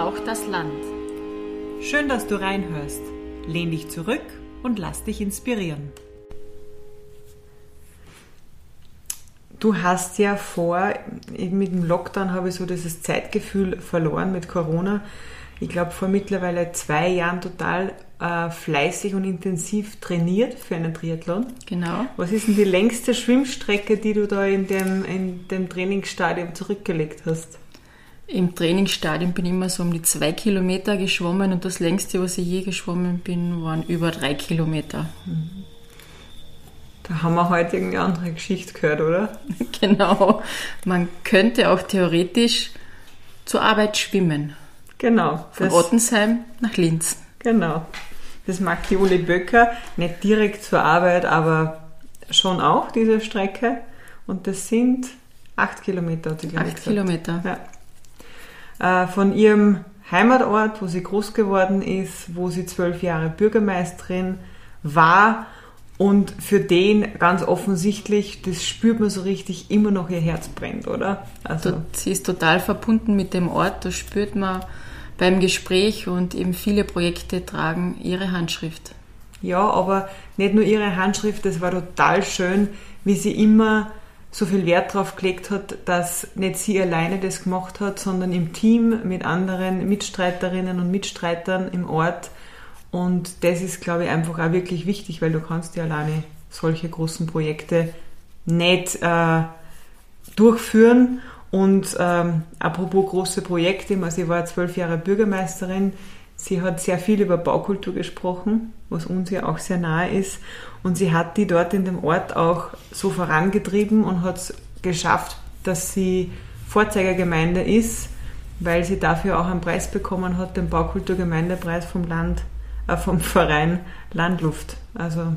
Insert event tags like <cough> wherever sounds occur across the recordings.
Braucht das Land. Schön, dass du reinhörst. Lehn dich zurück und lass dich inspirieren. Du hast ja vor, mit dem Lockdown habe ich so dieses Zeitgefühl verloren mit Corona. Ich glaube, vor mittlerweile zwei Jahren total äh, fleißig und intensiv trainiert für einen Triathlon. Genau. Was ist denn die längste Schwimmstrecke, die du da in dem, in dem Trainingsstadium zurückgelegt hast? Im Trainingsstadion bin ich immer so um die zwei Kilometer geschwommen und das längste, was ich je geschwommen bin, waren über drei Kilometer. Da haben wir heute irgendeine andere Geschichte gehört, oder? <laughs> genau. Man könnte auch theoretisch zur Arbeit schwimmen. Genau. Von Ottensheim nach Linz. Genau. Das macht die Uli Böcker nicht direkt zur Arbeit, aber schon auch diese Strecke. Und das sind acht Kilometer, hat sie Acht gesagt. Kilometer. Ja. Äh, von ihrem Heimatort, wo sie groß geworden ist, wo sie zwölf Jahre Bürgermeisterin war und für den ganz offensichtlich, das spürt man so richtig, immer noch ihr Herz brennt, oder? Also sie ist total verbunden mit dem Ort, das spürt man beim Gespräch und eben viele Projekte tragen ihre Handschrift. Ja, aber nicht nur ihre Handschrift, das war total schön, wie sie immer so viel Wert darauf gelegt hat, dass nicht sie alleine das gemacht hat, sondern im Team mit anderen Mitstreiterinnen und Mitstreitern im Ort. Und das ist, glaube ich, einfach auch wirklich wichtig, weil du kannst ja alleine solche großen Projekte nicht äh, durchführen. Und ähm, apropos große Projekte, also ich war zwölf Jahre Bürgermeisterin, sie hat sehr viel über Baukultur gesprochen, was uns ja auch sehr nahe ist. Und sie hat die dort in dem Ort auch so vorangetrieben und hat es geschafft, dass sie Vorzeigergemeinde ist, weil sie dafür auch einen Preis bekommen hat, den Baukulturgemeindepreis vom Land, äh, vom <laughs> Verein Landluft. Also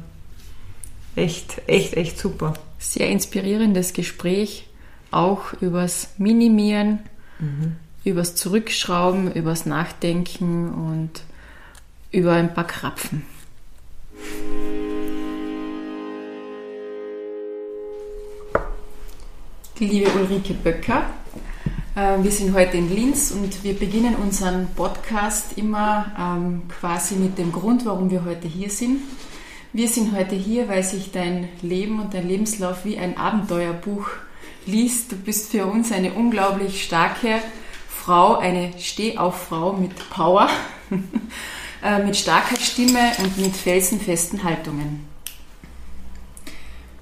echt, echt, echt super. Sehr inspirierendes Gespräch, auch übers Minimieren, mhm. Übers Zurückschrauben, übers Nachdenken und über ein paar Krapfen. liebe Ulrike Böcker. Äh, wir sind heute in Linz und wir beginnen unseren Podcast immer ähm, quasi mit dem Grund, warum wir heute hier sind. Wir sind heute hier, weil sich dein Leben und dein Lebenslauf wie ein Abenteuerbuch liest. Du bist für uns eine unglaublich starke Frau, eine Stehauffrau mit Power, <laughs> äh, mit starker Stimme und mit felsenfesten Haltungen.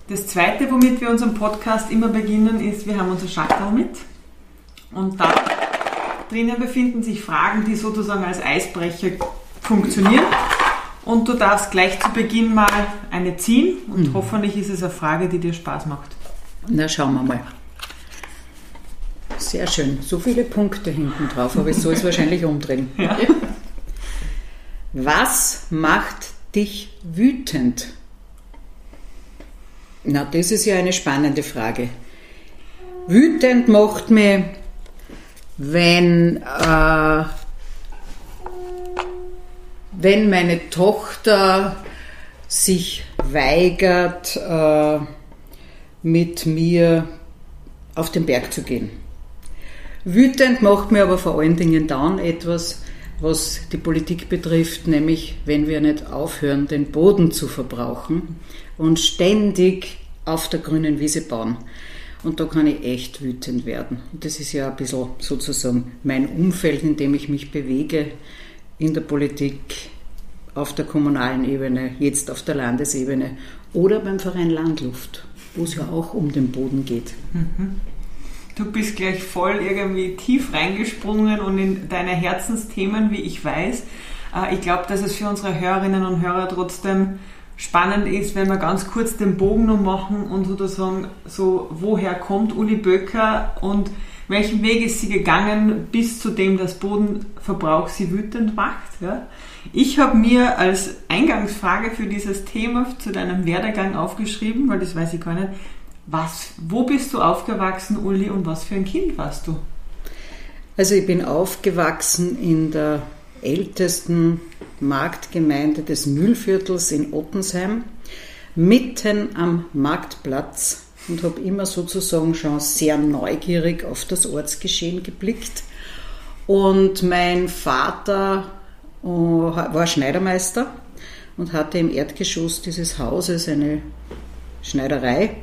Das zweite, womit wir unseren Podcast immer beginnen, ist, wir haben unser Schachtel mit. Und da drinnen befinden sich Fragen, die sozusagen als Eisbrecher funktionieren. Und du darfst gleich zu Beginn mal eine ziehen und mhm. hoffentlich ist es eine Frage, die dir Spaß macht. Na, schauen wir mal. Sehr schön. So viele Punkte hinten drauf, aber ich soll es wahrscheinlich umdrehen. Ja. Was macht dich wütend? Na, das ist ja eine spannende Frage. Wütend macht mich, wenn, äh, wenn meine Tochter sich weigert, äh, mit mir auf den Berg zu gehen. Wütend macht mir aber vor allen Dingen dann etwas, was die Politik betrifft, nämlich wenn wir nicht aufhören, den Boden zu verbrauchen und ständig auf der grünen Wiese bauen. Und da kann ich echt wütend werden. Und das ist ja ein bisschen sozusagen mein Umfeld, in dem ich mich bewege, in der Politik, auf der kommunalen Ebene, jetzt auf der Landesebene oder beim Verein Landluft, wo es ja auch um den Boden geht. Mhm. Du bist gleich voll irgendwie tief reingesprungen und in deine Herzensthemen, wie ich weiß. Äh, ich glaube, dass es für unsere Hörerinnen und Hörer trotzdem spannend ist, wenn wir ganz kurz den Bogen noch machen und sozusagen so, woher kommt Uli Böcker und welchen Weg ist sie gegangen bis zu dem das Bodenverbrauch sie wütend macht. Ja? Ich habe mir als Eingangsfrage für dieses Thema zu deinem Werdegang aufgeschrieben, weil das weiß ich gar nicht, was, wo bist du aufgewachsen, Uli, und was für ein Kind warst du? Also ich bin aufgewachsen in der ältesten Marktgemeinde des Mühlviertels in Ottensheim, mitten am Marktplatz und habe immer sozusagen schon sehr neugierig auf das Ortsgeschehen geblickt. Und mein Vater äh, war Schneidermeister und hatte im Erdgeschoss dieses Hauses eine Schneiderei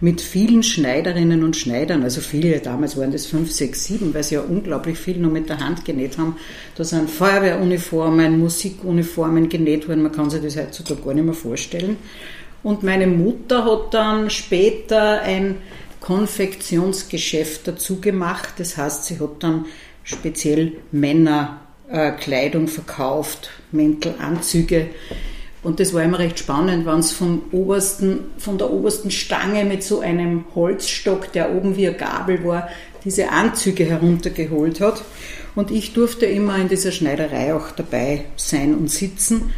mit vielen Schneiderinnen und Schneidern, also viele, damals waren das fünf, sechs, sieben, weil sie ja unglaublich viel nur mit der Hand genäht haben. Da sind Feuerwehruniformen, Musikuniformen genäht worden, man kann sich das heutzutage gar nicht mehr vorstellen. Und meine Mutter hat dann später ein Konfektionsgeschäft dazu gemacht, das heißt, sie hat dann speziell Männerkleidung verkauft, Mäntel, Anzüge und das war immer recht spannend, wenn es vom obersten, von der obersten Stange mit so einem Holzstock, der oben wie eine Gabel war, diese Anzüge heruntergeholt hat. Und ich durfte immer in dieser Schneiderei auch dabei sein und sitzen.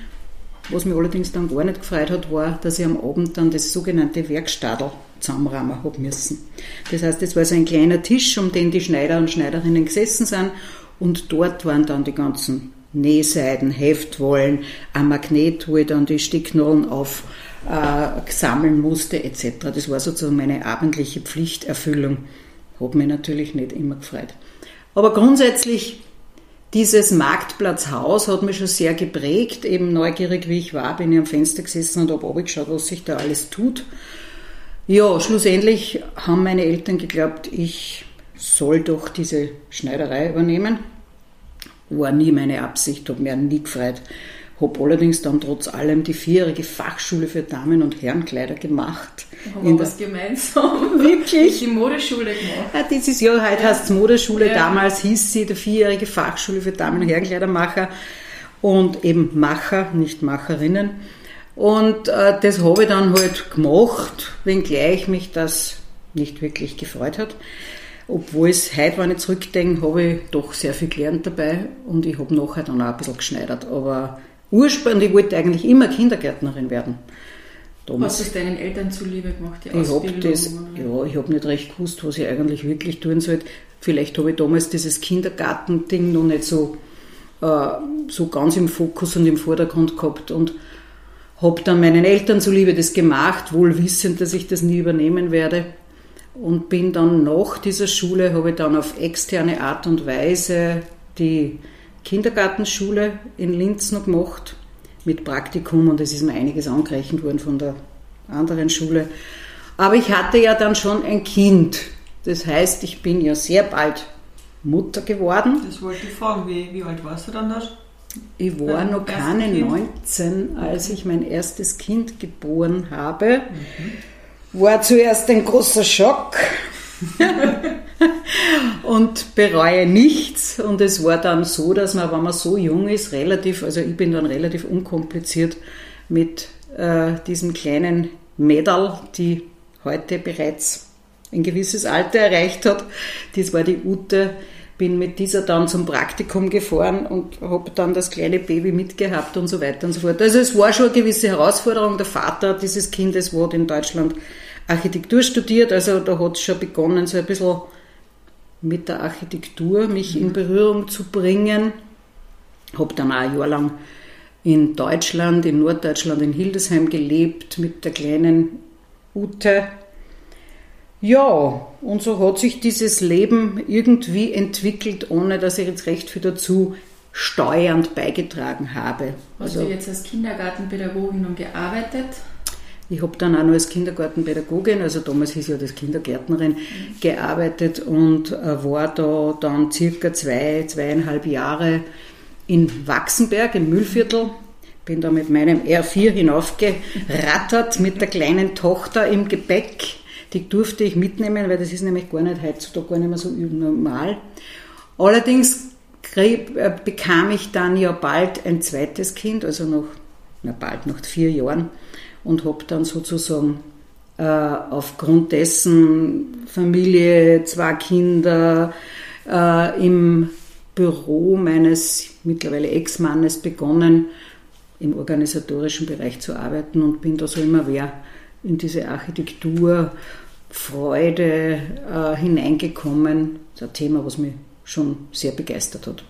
Was mich allerdings dann gar nicht gefreut hat, war, dass ich am Abend dann das sogenannte Werkstadel zusammenrahmen habe müssen. Das heißt, es war so ein kleiner Tisch, um den die Schneider und Schneiderinnen gesessen sind und dort waren dann die ganzen Nähseiden, Heftwollen, ein Magnet, wo ich dann die Sticknollen auf äh, sammeln musste etc. Das war sozusagen meine abendliche Pflichterfüllung. Hat mich natürlich nicht immer gefreut. Aber grundsätzlich, dieses Marktplatzhaus hat mich schon sehr geprägt. Eben neugierig wie ich war, bin ich am Fenster gesessen und habe abgeschaut, was sich da alles tut. Ja, schlussendlich haben meine Eltern geglaubt, ich soll doch diese Schneiderei übernehmen. War nie meine Absicht, habe mir nie gefreut. Habe allerdings dann trotz allem die vierjährige Fachschule für Damen- und Herrenkleider gemacht. Haben wir was gemeinsam? Wirklich? Die Modeschule gemacht. Ja, dieses Jahr, heute Ja. heißt es Modeschule, Ja. damals hieß sie die vierjährige Fachschule für Damen- und Herrenkleidermacher und eben Macher, nicht Macherinnen. Und äh, das habe ich dann halt gemacht, wenngleich mich das nicht wirklich gefreut hat. Obwohl es heute, wenn ich zurückdenke, habe ich doch sehr viel gelernt dabei und ich habe nachher dann auch ein bisschen geschneidert. Aber ursprünglich, ich wollte eigentlich immer Kindergärtnerin werden. Damals. Hast du es deinen Eltern zuliebe gemacht, die Ich habe Ausbildung? das, ja, ich habe nicht recht gewusst, was ich eigentlich wirklich tun sollte. Vielleicht habe ich damals dieses Kindergartending noch nicht so, äh, so ganz im Fokus und im Vordergrund gehabt und habe dann meinen Eltern zuliebe das gemacht, wohl wissend, dass ich das nie übernehmen werde. Und bin dann nach dieser Schule, habe ich dann auf externe Art und Weise die Kindergartenschule in Linz noch gemacht mit Praktikum und es ist mir einiges angerechnet worden von der anderen Schule. Aber ich hatte ja dann schon ein Kind. Das heißt, ich bin ja sehr bald Mutter geworden. Das wollte ich fragen, wie, wie alt warst du dann da? Ich war noch keine Kind? 19, als ich mein erstes Kind geboren habe. War zuerst ein großer Schock <laughs> und bereue nichts. Und es war dann so, dass man, wenn man so jung ist, relativ, also ich bin dann relativ unkompliziert mit äh, diesem kleinen Mädel, die heute bereits ein gewisses Alter erreicht hat. Das war die Ute. Bin mit dieser dann zum Praktikum gefahren und habe dann das kleine Baby mitgehabt und so weiter und so fort. Also es war schon eine gewisse Herausforderung. Der Vater dieses Kindes hat in Deutschland Architektur studiert, also da hat es schon begonnen, so ein bisschen mit der Architektur mich in Berührung zu bringen. Habe dann auch ein Jahr lang in Deutschland, in Norddeutschland, in Hildesheim gelebt mit der kleinen Ute. Ja, und so hat sich dieses Leben irgendwie entwickelt, ohne dass ich jetzt recht viel dazu steuernd beigetragen habe. Hast Also du jetzt als Kindergartenpädagogin dann gearbeitet? ich habe dann auch noch als Kindergartenpädagogin, also damals hieß ja das Kindergärtnerin, gearbeitet und äh, war da dann circa zwei, zweieinhalb Jahre in Wachsenberg im Müllviertel. Bin da mit meinem R4 hinaufgerattert mit der kleinen Tochter im Gepäck. Die durfte ich mitnehmen, weil das ist nämlich gar nicht heutzutage gar nicht mehr so normal. Allerdings äh, bekam ich dann ja bald ein zweites Kind, also noch, na bald, nach vier Jahren und habe dann sozusagen äh, aufgrund dessen Familie, zwei Kinder äh, im Büro meines mittlerweile Ex-Mannes begonnen, im organisatorischen Bereich zu arbeiten und bin da so immer mehr in diese Architektur, Freude äh, hineingekommen. Das ist ein Thema, was mich schon sehr begeistert hat.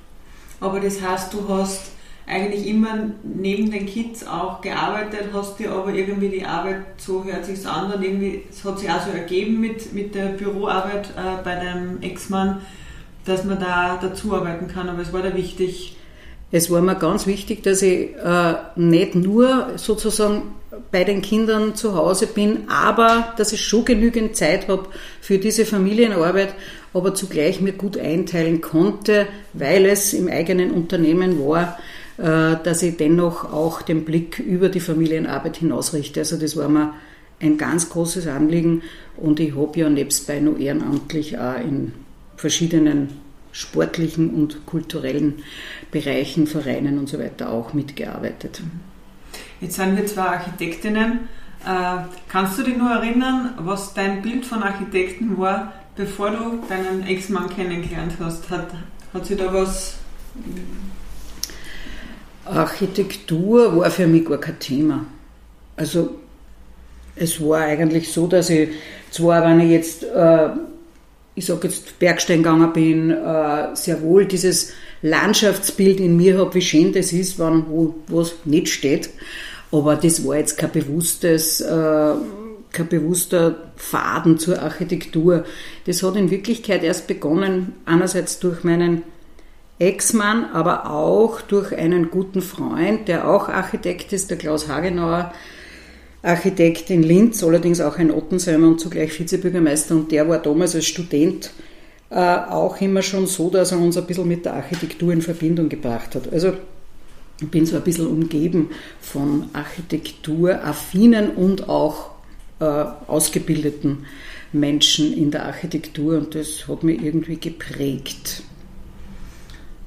Aber das heißt, du hast eigentlich immer neben den Kids auch gearbeitet, hast dir aber irgendwie die Arbeit, so hört sich's an, und irgendwie, es hat sich auch so ergeben mit, mit der Büroarbeit äh, bei deinem Ex-Mann, dass man da dazu arbeiten kann, aber es war da wichtig. Es war mir ganz wichtig, dass ich äh, nicht nur sozusagen bei den Kindern zu Hause bin, aber dass ich schon genügend Zeit habe für diese Familienarbeit, aber zugleich mir gut einteilen konnte, weil es im eigenen Unternehmen war, äh, dass ich dennoch auch den Blick über die Familienarbeit hinausrichte. Also das war mir ein ganz großes Anliegen und ich habe ja nebstbei noch ehrenamtlich auch in verschiedenen sportlichen und kulturellen Bereichen, Vereinen und so weiter auch mitgearbeitet. Jetzt sind wir zwei Architektinnen. Äh, kannst du dich nur erinnern, was dein Bild von Architekten war, bevor du deinen Ex-Mann kennengelernt hast? Hat, hat sich da was. Architektur war für mich gar kein Thema. Also, es war eigentlich so, dass ich zwar, wenn ich jetzt äh, ich sage jetzt Bergstein gegangen bin, äh, sehr wohl dieses Landschaftsbild in mir habe, wie schön das ist, wenn wo was nicht steht. Aber das war jetzt kein bewusstes, äh, kein bewusster Faden zur Architektur. Das hat in Wirklichkeit erst begonnen, einerseits durch meinen Ex-Mann, aber auch durch einen guten Freund, der auch Architekt ist, der Klaus Hagenauer, Architekt in Linz, allerdings auch ein Ottensheimer und zugleich Vizebürgermeister. Und der war damals als Student äh, auch immer schon so, dass er uns ein bisschen mit der Architektur in Verbindung gebracht hat. Also ich bin so ein bisschen umgeben von architekturaffinen und auch äh, ausgebildeten Menschen in der Architektur und das hat mich irgendwie geprägt.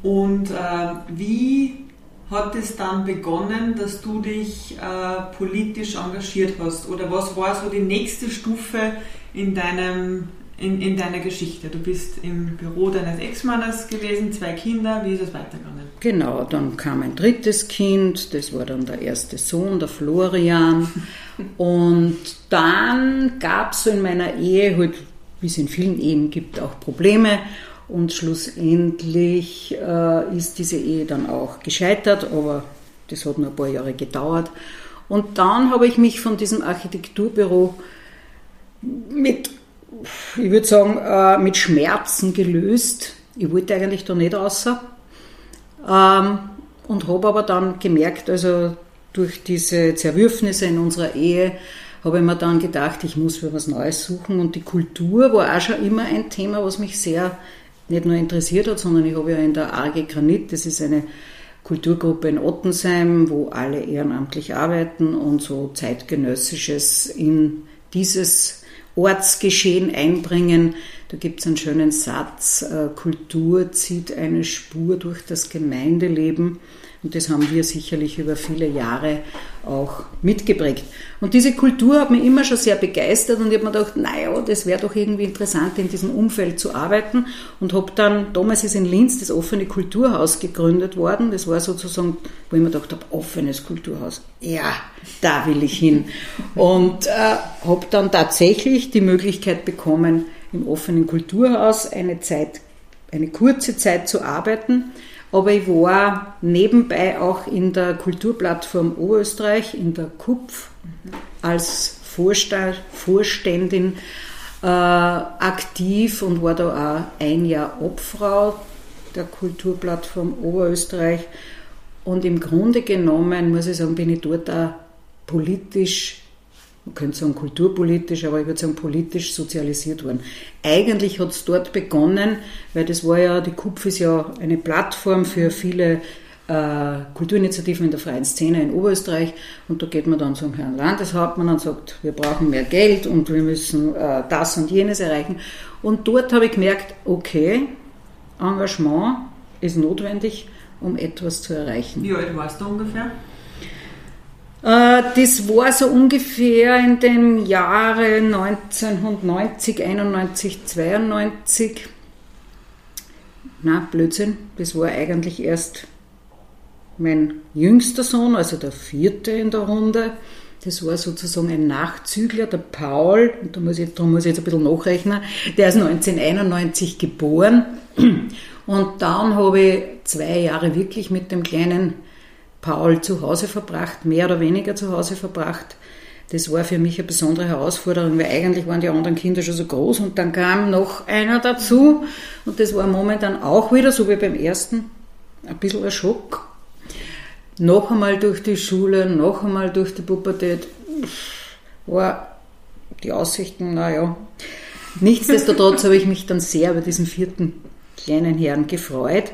Und äh, wie hat es dann begonnen, dass du dich äh, politisch engagiert hast? Oder was war so die nächste Stufe in, deinem, in, in deiner Geschichte? Du bist im Büro deines Ex-Mannes gewesen, zwei Kinder, wie ist es weitergegangen? Genau, dann kam ein drittes Kind, das war dann der erste Sohn, der Florian. Und dann gab es so in meiner Ehe, halt, wie es in vielen Ehen gibt, auch Probleme. Und schlussendlich äh, ist diese Ehe dann auch gescheitert, aber das hat nur ein paar Jahre gedauert. Und dann habe ich mich von diesem Architekturbüro mit, ich würde sagen, äh, mit Schmerzen gelöst. Ich wollte eigentlich da nicht raus. Ähm, und habe aber dann gemerkt, also durch diese Zerwürfnisse in unserer Ehe, habe ich mir dann gedacht, ich muss für was Neues suchen. Und die Kultur war auch schon immer ein Thema, was mich sehr nicht nur interessiert hat, sondern ich habe ja in der AG Granit, das ist eine Kulturgruppe in Ottensheim, wo alle ehrenamtlich arbeiten und so zeitgenössisches in dieses Ortsgeschehen einbringen. Da gibt es einen schönen Satz, äh, Kultur zieht eine Spur durch das Gemeindeleben. Und das haben wir sicherlich über viele Jahre auch mitgeprägt. Und diese Kultur hat mich immer schon sehr begeistert und ich habe mir gedacht, naja, das wäre doch irgendwie interessant, in diesem Umfeld zu arbeiten. Und habe dann, damals ist in Linz das offene Kulturhaus gegründet worden. Das war sozusagen, wo ich mir gedacht habe, offenes Kulturhaus. Ja, da will ich hin. Und äh, habe dann tatsächlich die Möglichkeit bekommen, im offenen Kulturhaus eine Zeit, eine kurze Zeit zu arbeiten aber ich war nebenbei auch in der Kulturplattform Oberösterreich, in der KUPF, als Vorständin äh, aktiv und war da auch ein Jahr Obfrau der Kulturplattform Oberösterreich. Und im Grunde genommen, muss ich sagen, bin ich dort auch politisch man könnte sagen kulturpolitisch, aber ich würde sagen politisch sozialisiert worden. Eigentlich hat es dort begonnen, weil das war ja, die KUPF ist ja eine Plattform für viele äh, Kulturinitiativen in der freien Szene in Oberösterreich und da geht man dann zum Herrn Landeshauptmann und sagt, wir brauchen mehr Geld und wir müssen äh, das und jenes erreichen. Und dort habe ich gemerkt, okay, Engagement ist notwendig, um etwas zu erreichen. Wie alt warst du ungefähr? Äh, das war so ungefähr in den Jahren 1990, 91, 92. Na, Blödsinn, das war eigentlich erst mein jüngster Sohn, also der vierte in der Runde. Das war sozusagen ein Nachzügler, der Paul, da muss ich, da muss ich jetzt ein bisschen nachrechnen, der ist 1991 geboren. Und dann habe ich zwei Jahre wirklich mit dem kleinen Paul zu Hause verbracht, mehr oder weniger zu Hause verbracht. Das war für mich eine besondere Herausforderung, weil eigentlich waren die anderen Kinder schon so groß und dann kam noch einer dazu und das war momentan auch wieder, so wie beim ersten, ein bisschen ein Schock. Noch einmal durch die Schule, noch einmal durch die Pubertät, war die Aussichten, naja. Nichtsdestotrotz habe ich mich dann sehr über diesen vierten kleinen Herrn gefreut,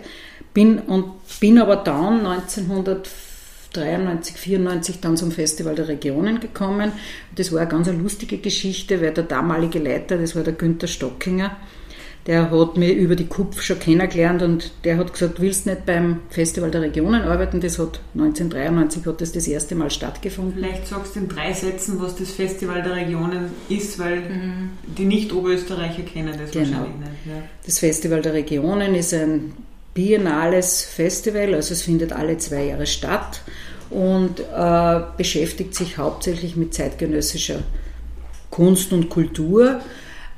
bin, und bin aber dann 1993, 94 dann zum Festival der Regionen gekommen. Das war eine ganz eine lustige Geschichte, weil der damalige Leiter, das war der Günther Stockinger, der hat mich über die KUPF schon kennengelernt und der hat gesagt, willst nicht beim Festival der Regionen arbeiten? Das hat 1993 hat das das erste Mal stattgefunden. Vielleicht sagst du in drei Sätzen, was das Festival der Regionen ist, weil mhm. die Nicht-Oberösterreicher kennen das genau. wahrscheinlich nicht. Ja. Das Festival der Regionen ist ein biennales Festival, also es findet alle zwei Jahre statt und äh, beschäftigt sich hauptsächlich mit zeitgenössischer Kunst und Kultur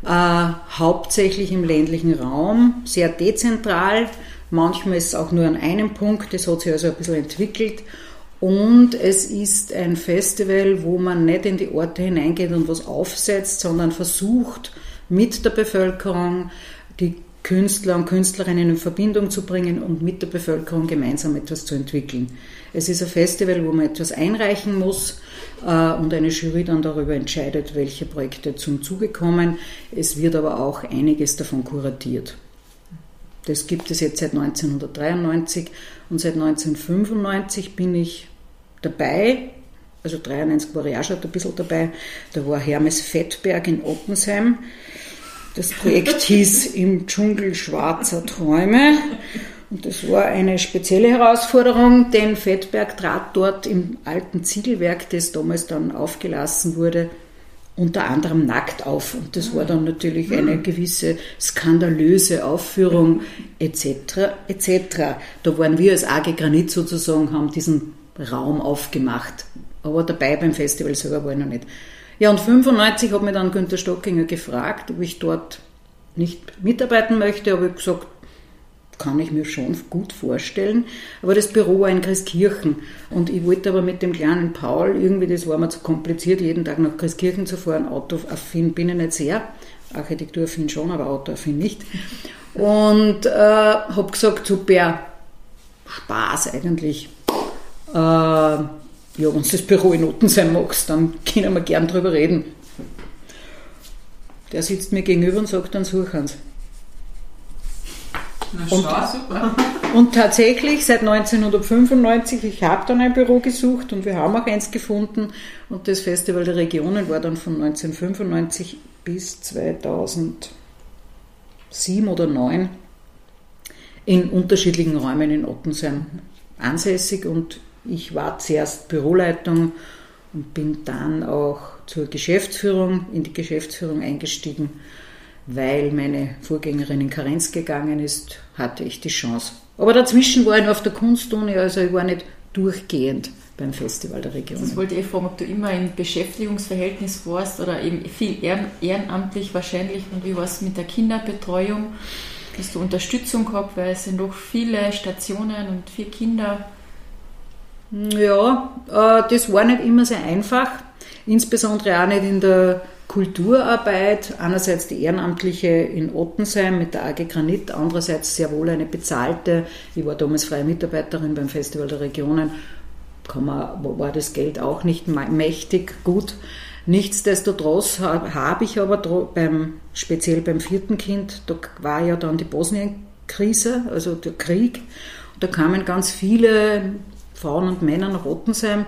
äh, hauptsächlich im ländlichen Raum, sehr dezentral. Manchmal ist es auch nur an einem Punkt, das hat sich also ein bisschen entwickelt. Und es ist ein Festival, wo man nicht in die Orte hineingeht und was aufsetzt, sondern versucht, mit der Bevölkerung die Künstler und Künstlerinnen in Verbindung zu bringen und mit der Bevölkerung gemeinsam etwas zu entwickeln. Es ist ein Festival, wo man etwas einreichen muss äh, und eine Jury dann darüber entscheidet, welche Projekte zum Zuge kommen. Es wird aber auch einiges davon kuratiert. Das gibt es jetzt seit 1993 und seit 1995 bin ich dabei. Also 93 war ich auch schon ein bisschen dabei. Da war Hermes Fettberg in Ottensheim. Das Projekt hieß Im Dschungel schwarzer Träume. Und das war eine spezielle Herausforderung, denn Fettberg trat dort im alten Ziegelwerk, das damals dann aufgelassen wurde, unter anderem nackt auf. Und das war dann natürlich eine gewisse skandalöse Aufführung etc. etc. Da waren wir als AG Granit sozusagen, haben diesen Raum aufgemacht. Aber dabei beim Festival selber war ich noch nicht. Ja, und 95 hat mich dann Günter Stockinger gefragt, ob ich dort nicht mitarbeiten möchte. Aber ich gesagt, kann ich mir schon gut vorstellen. Aber das Büro war in Christkirchen und ich wollte aber mit dem kleinen Paul irgendwie, das war mir zu kompliziert, jeden Tag nach Christkirchen zu fahren. Autoaffin bin ich nicht sehr, Architekturaffin schon, aber Autoaffin nicht. Und äh, habe gesagt, super, Spaß eigentlich. Äh, ja, wenn du das Büro in Noten magst, dann können wir gern drüber reden. Der sitzt mir gegenüber und sagt dann, such uns. Und, und, tatsächlich seit 1995, ich habe dann ein Büro gesucht und wir haben auch eins gefunden und das Festival der Regionen war dann von 1995 bis 2007 oder 2009 in unterschiedlichen Räumen in Ottensheim ansässig und ich war zuerst Büroleitung und bin dann auch zur Geschäftsführung, in die Geschäftsführung eingestiegen weil meine Vorgängerin in Karenz gegangen ist, hatte ich die Chance. Aber dazwischen war ich noch auf der Kunstuni, also ich war nicht durchgehend beim Festival der Region. Das wollte ich fragen, ob du immer im Beschäftigungsverhältnis warst oder eben viel ehrenamtlich wahrscheinlich und wie war es mit der Kinderbetreuung? Hast du Unterstützung gehabt, weil es sind doch viele Stationen und vier Kinder? Ja, äh, das war nicht immer sehr einfach, insbesondere auch nicht in der Kulturarbeit, einerseits die ehrenamtliche in Ottensheim mit der AG Granit, andererseits sehr wohl eine bezahlte, ich war damals freie Mitarbeiterin beim Festival der Regionen, man, war das Geld auch nicht mächtig gut. Nichtsdestotrotz habe ich aber beim, speziell beim vierten Kind, da war ja dann die Bosnienkrise, also der Krieg, da kamen ganz viele Frauen und Männer nach Ottensheim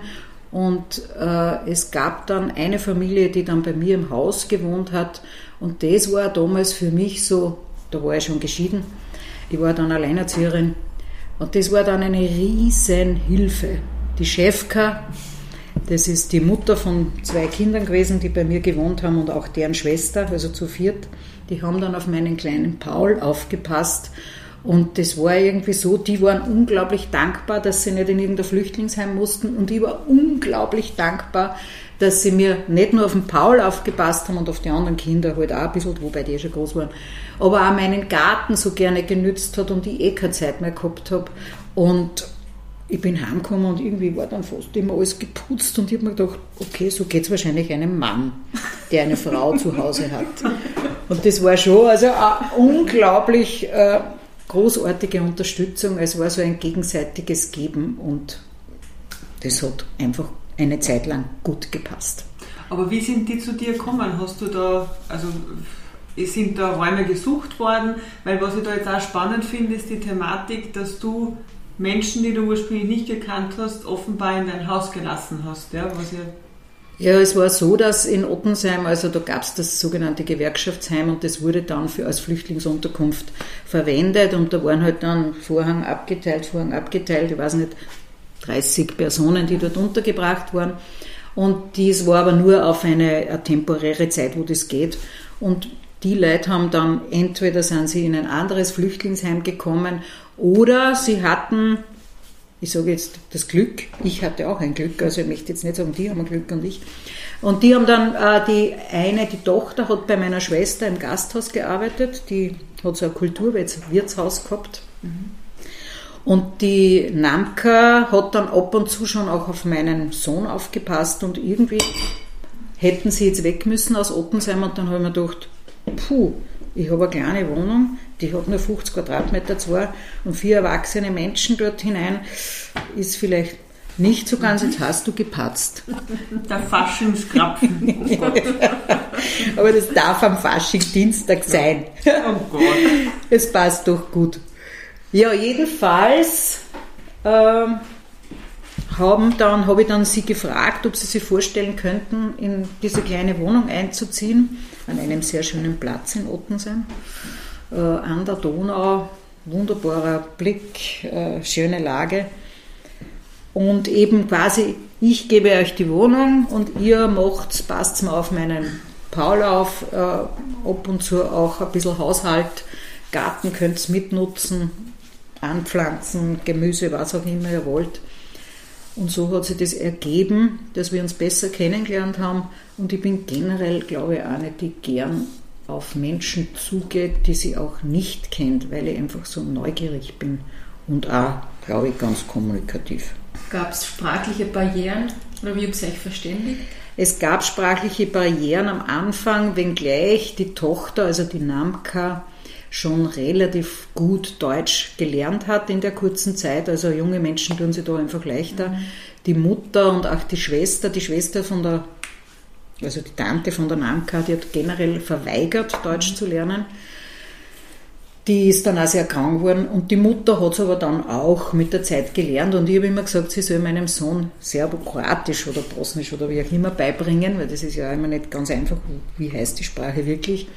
und äh, es gab dann eine Familie, die dann bei mir im Haus gewohnt hat. Und das war damals für mich so, da war ich schon geschieden, ich war dann Alleinerzieherin. Und das war dann eine riesen Hilfe. Die Chefka, das ist die Mutter von zwei Kindern gewesen, die bei mir gewohnt haben und auch deren Schwester, also zu viert. Die haben dann auf meinen kleinen Paul aufgepasst und das war irgendwie so, die waren unglaublich dankbar, dass sie nicht in irgendein Flüchtlingsheim mussten. Und ich war unglaublich dankbar, dass sie mir nicht nur auf den Paul aufgepasst haben und auf die anderen Kinder halt auch ein bisschen, wobei die schon groß waren, aber auch meinen Garten so gerne genützt hat und ich eh keine Zeit mehr gehabt habe. Und ich bin heimgekommen und irgendwie war dann fast immer alles geputzt und ich habe mir gedacht, okay, so geht es wahrscheinlich einem Mann, der eine Frau zu Hause hat. Und das war schon also eine unglaublich äh, großartige Unterstützung. Es war so ein gegenseitiges Geben und das hat einfach eine Zeit lang gut gepasst. Aber wie sind die zu dir gekommen? Hast du da, also sind da Räume gesucht worden? Weil was ich da jetzt auch spannend finde, ist die Thematik, dass du Menschen, die du ursprünglich nicht gekannt hast, offenbar in dein Haus gelassen hast. Ja, was ja ja, es war so, dass in Ottensheim, also da gab es das sogenannte Gewerkschaftsheim und das wurde dann für, als Flüchtlingsunterkunft verwendet und da waren halt dann Vorhang abgeteilt, Vorhang abgeteilt, ich weiß nicht, 30 Personen, die dort untergebracht waren. Und dies war aber nur auf eine, eine temporäre Zeit, wo das geht. Und die Leute haben dann entweder sind sie in ein anderes Flüchtlingsheim gekommen oder sie hatten, ich sage jetzt das Glück, ich hatte auch ein Glück, also ich möchte jetzt nicht sagen, die haben ein Glück und ich. Und die haben dann, äh, die eine, die Tochter hat bei meiner Schwester im Gasthaus gearbeitet, die hat so ein Kulturwirtshaus gehabt. Und die Namka hat dann ab und zu schon auch auf meinen Sohn aufgepasst und irgendwie hätten sie jetzt weg müssen aus Ottensheim und dann habe ich mir gedacht, puh, ich habe eine kleine Wohnung, die hat nur 50 Quadratmeter zwar und vier erwachsene Menschen dort hinein ist vielleicht nicht so ganz, jetzt hast du gepatzt. Der Faschingskrapfen. <laughs> Oh. Aber das darf am Faschingsdienstag sein. Oh Gott. Es passt doch gut. Ja, jedenfalls ähm, haben dann, habe ich dann sie gefragt, ob sie sich vorstellen könnten, in diese kleine Wohnung einzuziehen, an einem sehr schönen Platz in Ottensheim äh, an der Donau, wunderbarer Blick, äh, schöne Lage. Und eben quasi, ich gebe euch die Wohnung und ihr macht, passt mal auf meinen Paul auf, äh, ab und zu auch ein bisschen Haushalt, Garten könnt ihr mitnutzen, anpflanzen, Gemüse, was auch immer ihr wollt. Und so hat sich das ergeben, dass wir uns besser kennengelernt haben. Und ich bin generell, glaube ich, eine, die gern auf Menschen zugeht, die sie auch nicht kennt, weil ich einfach so neugierig bin und auch, glaube ich, ganz kommunikativ. Gab es sprachliche Barrieren oder wie habt ihr euch verständigt? Es gab sprachliche Barrieren am Anfang, wenngleich die Tochter, also die Namka, schon relativ gut Deutsch gelernt hat in der kurzen Zeit. Also junge Menschen tun sie da einfach leichter. Mhm. Die Mutter und auch die Schwester, die Schwester von der also die Tante von der Namka, die hat generell verweigert, Deutsch zu lernen. Die ist dann auch sehr krank geworden und die Mutter hat es aber dann auch mit der Zeit gelernt und ich habe immer gesagt, sie soll meinem Sohn Serbo-Kroatisch oder Bosnisch oder wie auch immer beibringen, weil das ist ja immer nicht ganz einfach, wie heißt die Sprache wirklich.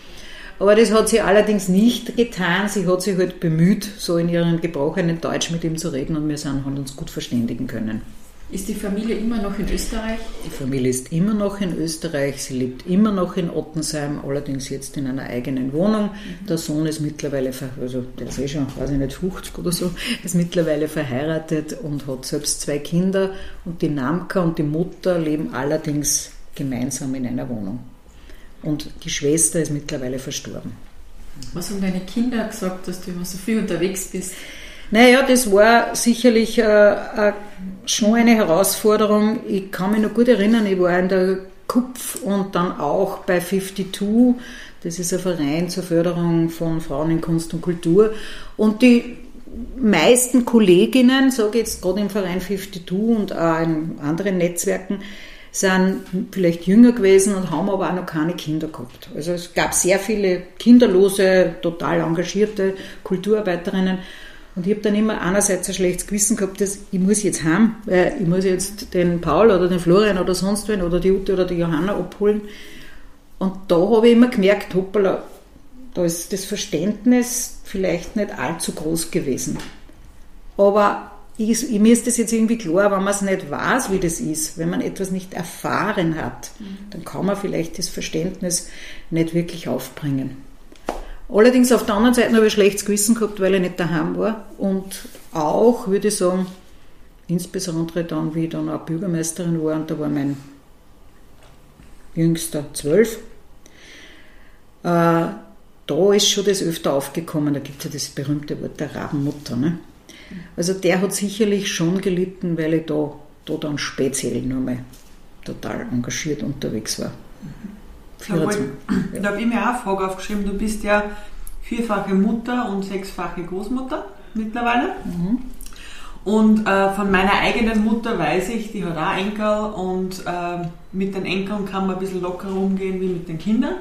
Aber das hat sie allerdings nicht getan. Sie hat sich halt bemüht, so in ihrem gebrochenen Deutsch mit ihm zu reden und wir sind, haben uns gut verständigen können. Ist die Familie immer noch in Österreich? Die Familie ist immer noch in Österreich. Sie lebt immer noch in Ottensheim, allerdings jetzt in einer eigenen Wohnung. Mhm. Der Sohn ist mittlerweile, also der ist eh schon, weiß ich nicht, 50 oder so, ist mittlerweile verheiratet und hat selbst zwei Kinder. Und die Namka und die Mutter leben allerdings gemeinsam in einer Wohnung. Und die Schwester ist mittlerweile verstorben. Was haben deine Kinder gesagt, dass du immer so viel unterwegs bist? Naja, das war sicherlich äh, äh, schon eine Herausforderung. Ich kann mich noch gut erinnern, ich war in der KUPF und dann auch bei 52. Das ist ein Verein zur Förderung von Frauen in Kunst und Kultur. Und die meisten Kolleginnen, sage ich jetzt gerade im Verein 52 und auch in anderen Netzwerken, sind vielleicht jünger gewesen und haben aber auch noch keine Kinder gehabt. Also es gab sehr viele kinderlose, total engagierte Kulturarbeiterinnen und ich habe dann immer einerseits ein schlechtes Gewissen gehabt, dass ich muss jetzt heim, weil ich muss jetzt den Paul oder den Florian oder sonst wen oder die Ute oder die Johanna abholen. Und da habe ich immer gemerkt, hoppala, da ist das Verständnis vielleicht nicht allzu groß gewesen. Aber ich, mir ist das jetzt irgendwie klar, wenn man es nicht weiß, wie das ist, wenn man etwas nicht erfahren hat, mhm. dann kann man vielleicht das Verständnis nicht wirklich aufbringen. Allerdings auf der anderen Seite habe ich ein schlechtes Gewissen gehabt, weil ich nicht daheim war. Und auch, würde ich sagen, insbesondere dann, wie ich dann auch Bürgermeisterin war, und da war mein jüngster zwölf, äh, da ist schon das öfter aufgekommen, da gibt es ja das berühmte Wort der Rabenmutter. Ne? Also der hat sicherlich schon gelitten, weil ich da, da dann speziell nochmal total engagiert unterwegs war. Da, da habe ich mir auch eine Frage aufgeschrieben. Du bist ja vierfache Mutter und sechsfache Großmutter mittlerweile. Mhm. Und äh, von meiner eigenen Mutter weiß ich, die hat auch Enkel und äh, mit den Enkeln kann man ein bisschen lockerer umgehen wie mit den Kindern.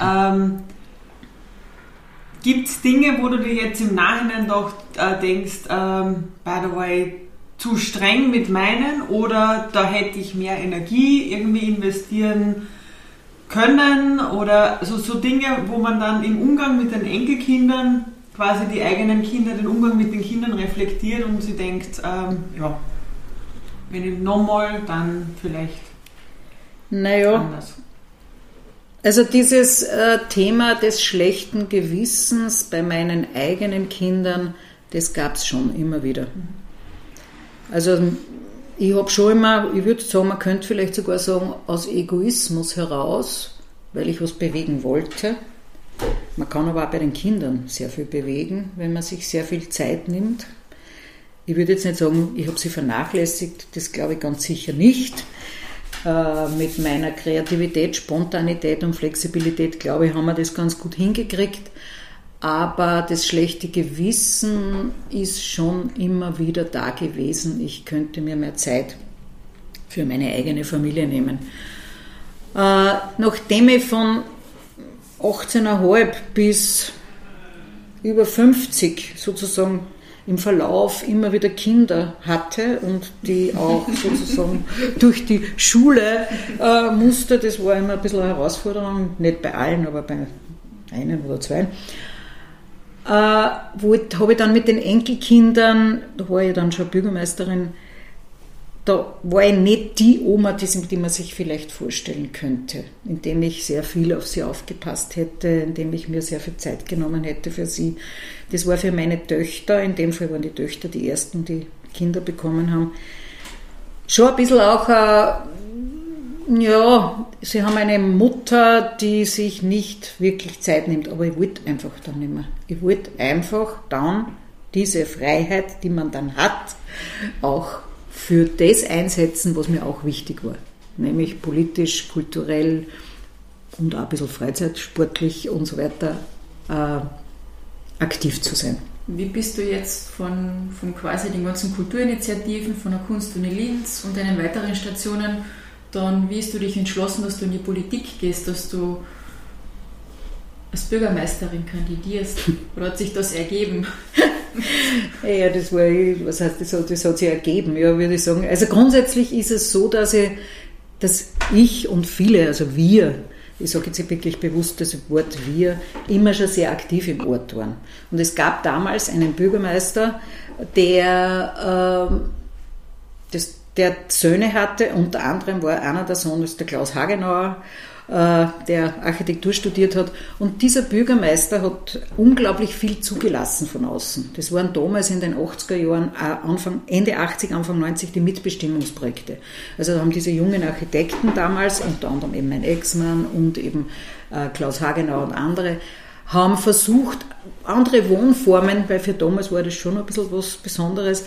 Ähm, Gibt es Dinge, wo du dir jetzt im Nachhinein doch äh, denkst, ähm, by the way, zu streng mit meinen oder da hätte ich mehr Energie irgendwie investieren können oder so, so Dinge, wo man dann im Umgang mit den Enkelkindern quasi die eigenen Kinder, den Umgang mit den Kindern reflektiert und sie denkt, ähm, ja, wenn ich nochmal, dann vielleicht naja, anders. Also dieses äh, Thema des schlechten Gewissens bei meinen eigenen Kindern, das gab es schon immer wieder. Also ich habe schon immer, ich würde sagen, man könnte vielleicht sogar sagen, aus Egoismus heraus, weil ich was bewegen wollte. Man kann aber auch bei den Kindern sehr viel bewegen, wenn man sich sehr viel Zeit nimmt. Ich würde jetzt nicht sagen, ich habe sie vernachlässigt, das glaube ich ganz sicher nicht. Äh, mit meiner Kreativität, Spontanität und Flexibilität, glaube ich, haben wir das ganz gut hingekriegt. Aber das schlechte Gewissen ist schon immer wieder da gewesen. Ich könnte mir mehr Zeit für meine eigene Familie nehmen. Äh, nachdem ich von 18,5 bis über 50 sozusagen im Verlauf immer wieder Kinder hatte und die auch <laughs> sozusagen durch die Schule äh, musste. Das war immer ein bisschen eine Herausforderung, nicht bei allen, aber bei einem oder zwei. Äh, habe ich dann mit den Enkelkindern, da war ich dann schon Bürgermeisterin, da war ich nicht die Oma, die, man sich vielleicht vorstellen könnte, indem ich sehr viel auf sie aufgepasst hätte, indem ich mir sehr viel Zeit genommen hätte für sie. Das war für meine Töchter, in dem Fall waren die Töchter die ersten, die Kinder bekommen haben, schon ein bisschen auch, äh, ja, sie haben eine Mutter, die sich nicht wirklich Zeit nimmt, aber ich wollte einfach dann nicht mehr. Ich wollte einfach dann diese Freiheit, die man dann hat, auch für das einsetzen, was mir auch wichtig war, nämlich politisch, kulturell und auch ein bisschen freizeitsportlich und so weiter äh, aktiv zu sein. Wie bist du jetzt von, von quasi den ganzen Kulturinitiativen, von der Kunstuni Linz und deinen weiteren Stationen, dann wie hast du dich entschlossen, dass du in die Politik gehst, dass du als Bürgermeisterin kandidierst? <laughs> Oder hat sich das ergeben? ja, das war, was heißt das, das hat sich ergeben, ja, würde ich sagen. Also grundsätzlich ist es so, dass ich, dass ich und viele, also wir, ich sage jetzt wirklich bewusst das Wort wir, immer schon sehr aktiv im Ort waren. Und es gab damals einen Bürgermeister, der, äh, das, der Söhne hatte, unter anderem war einer der Sohn, ist der Klaus Hagenauer, der Architektur studiert hat. Und dieser Bürgermeister hat unglaublich viel zugelassen von außen. Das waren damals in den 80er Jahren, äh, Anfang, Ende 80, Anfang 90 die Mitbestimmungsprojekte. Also da haben diese jungen Architekten damals, unter anderem eben mein Ex-Mann und eben äh, Klaus Hagenau und andere, haben versucht, andere Wohnformen, weil für damals war das schon ein bisschen was Besonderes,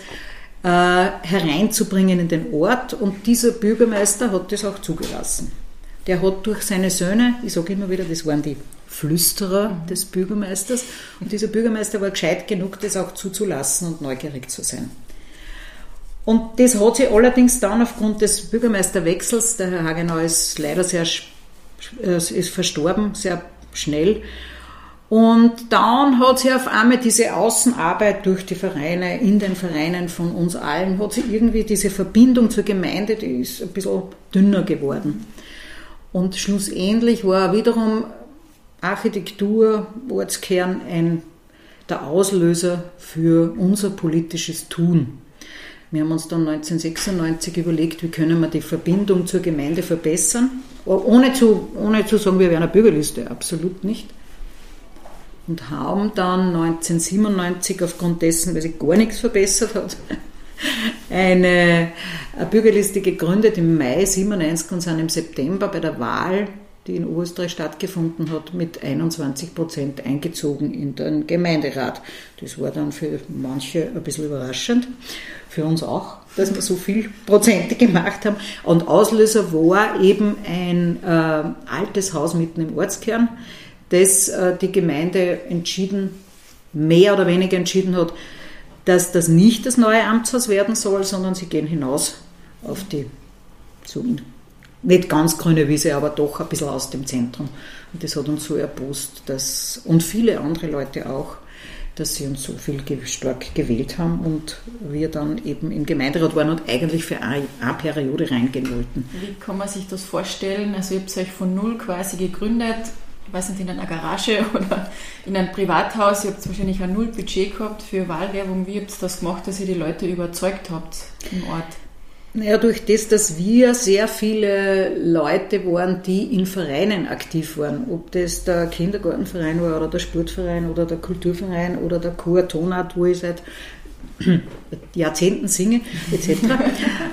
hereinzubringen in den Ort. Und dieser Bürgermeister hat das auch zugelassen der hat durch seine Söhne, ich sage immer wieder, das waren die Flüsterer des Bürgermeisters, und dieser Bürgermeister war gescheit genug, das auch zuzulassen und neugierig zu sein. Und das hat sich allerdings dann aufgrund des Bürgermeisterwechsels, der Herr Hagenau ist leider sehr äh, ist verstorben, sehr schnell. Und dann hat sich auf einmal diese Außenarbeit durch die Vereine, in den Vereinen von uns allen, hat sich irgendwie diese Verbindung zur Gemeinde, die ist ein bisschen dünner geworden. Und schlussendlich war wiederum Architektur, Ortskern, ein, der Auslöser für unser politisches Tun. Wir haben uns dann 1996 überlegt, wie können wir die Verbindung zur Gemeinde verbessern, ohne zu, ohne zu sagen, wir wären eine Bürgerliste, absolut nicht. Und haben dann 1997 aufgrund dessen, weil sich gar nichts verbessert hat, eine, eine Bürgerliste gegründet im Mai 97 und sind im September bei der Wahl die in Oberösterreich stattgefunden hat, mit 21 Prozent eingezogen in den Gemeinderat. Das war dann für manche ein bisschen überraschend, für uns auch, dass wir so viel Prozente gemacht haben. Und Auslöser war eben ein äh, altes Haus mitten im Ortskern, das äh, die Gemeinde entschieden, mehr oder weniger entschieden hat, dass das nicht das neue Amtshaus werden soll, sondern sie gehen hinaus auf die so nicht ganz grüne Wiese, aber doch ein bisschen aus dem Zentrum. Und das hat uns so erbost, dass, und viele andere Leute auch, dass sie uns so viel stark gewählt haben und wir dann eben im Gemeinderat waren und eigentlich für eine, Periode reingehen wollten. Wie kann man sich das vorstellen? Also ihr habt euch von null quasi gegründet, ich weiß nicht, in einer Garage <laughs> oder in einem Privathaus. Ihr habt wahrscheinlich ein Null Budget gehabt für Wahlwerbung. Wie habt ihr das gemacht, dass ihr die Leute überzeugt habt im Ort? Naja, durch das, dass wir sehr viele Leute waren, die in Vereinen aktiv waren, ob das der Kindergartenverein war oder der Sportverein oder der Kulturverein oder der Chor Tonart, wo ich seit <clears throat> Jahrzehnten singe, etc. <laughs>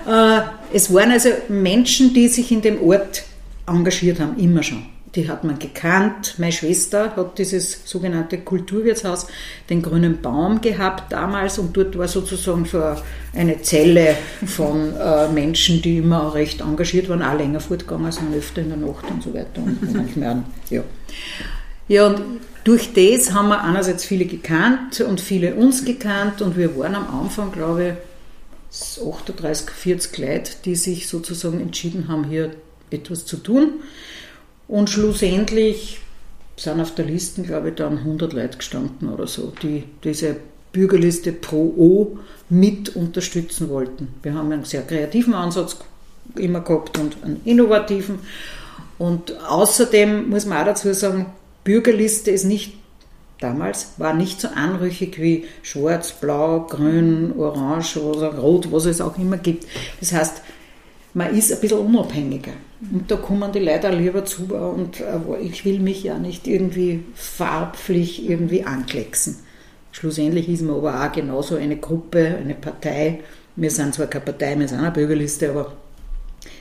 Äh, es waren also Menschen, die sich in dem Ort engagiert haben, immer schon die hat man gekannt. Meine Schwester hat dieses sogenannte Kulturwirtshaus, den Grünen Baum gehabt damals und dort war sozusagen so eine Zelle von äh, Menschen, die immer recht engagiert waren, auch länger fortgegangen sind, öfter in der Nacht und so weiter und <laughs> manchmal, ja. Ja, und durch das haben wir einerseits viele gekannt und viele uns gekannt und wir waren am Anfang, glaube ich, 38, 40 Leute, die sich sozusagen entschieden haben, hier etwas zu tun. Und schlussendlich sind auf der Liste, glaube ich, dann 100 Leute gestanden oder so, die diese Bürgerliste Pro O mit unterstützen wollten. Wir haben einen sehr kreativen Ansatz immer gehabt und einen innovativen. Und außerdem muss man auch dazu sagen, Bürgerliste ist nicht, damals war nicht so anrüchig wie schwarz, blau, grün, orange oder rot, was es auch immer gibt. Das heißt, man ist ein bisschen unabhängiger. Und da kommen die Leute auch lieber zu und äh, ich will mich ja nicht irgendwie farblich irgendwie anklecksen. Schlussendlich ist man aber auch genauso eine Gruppe, eine Partei. Wir sind zwar keine Partei, wir sind eine Bürgerliste, aber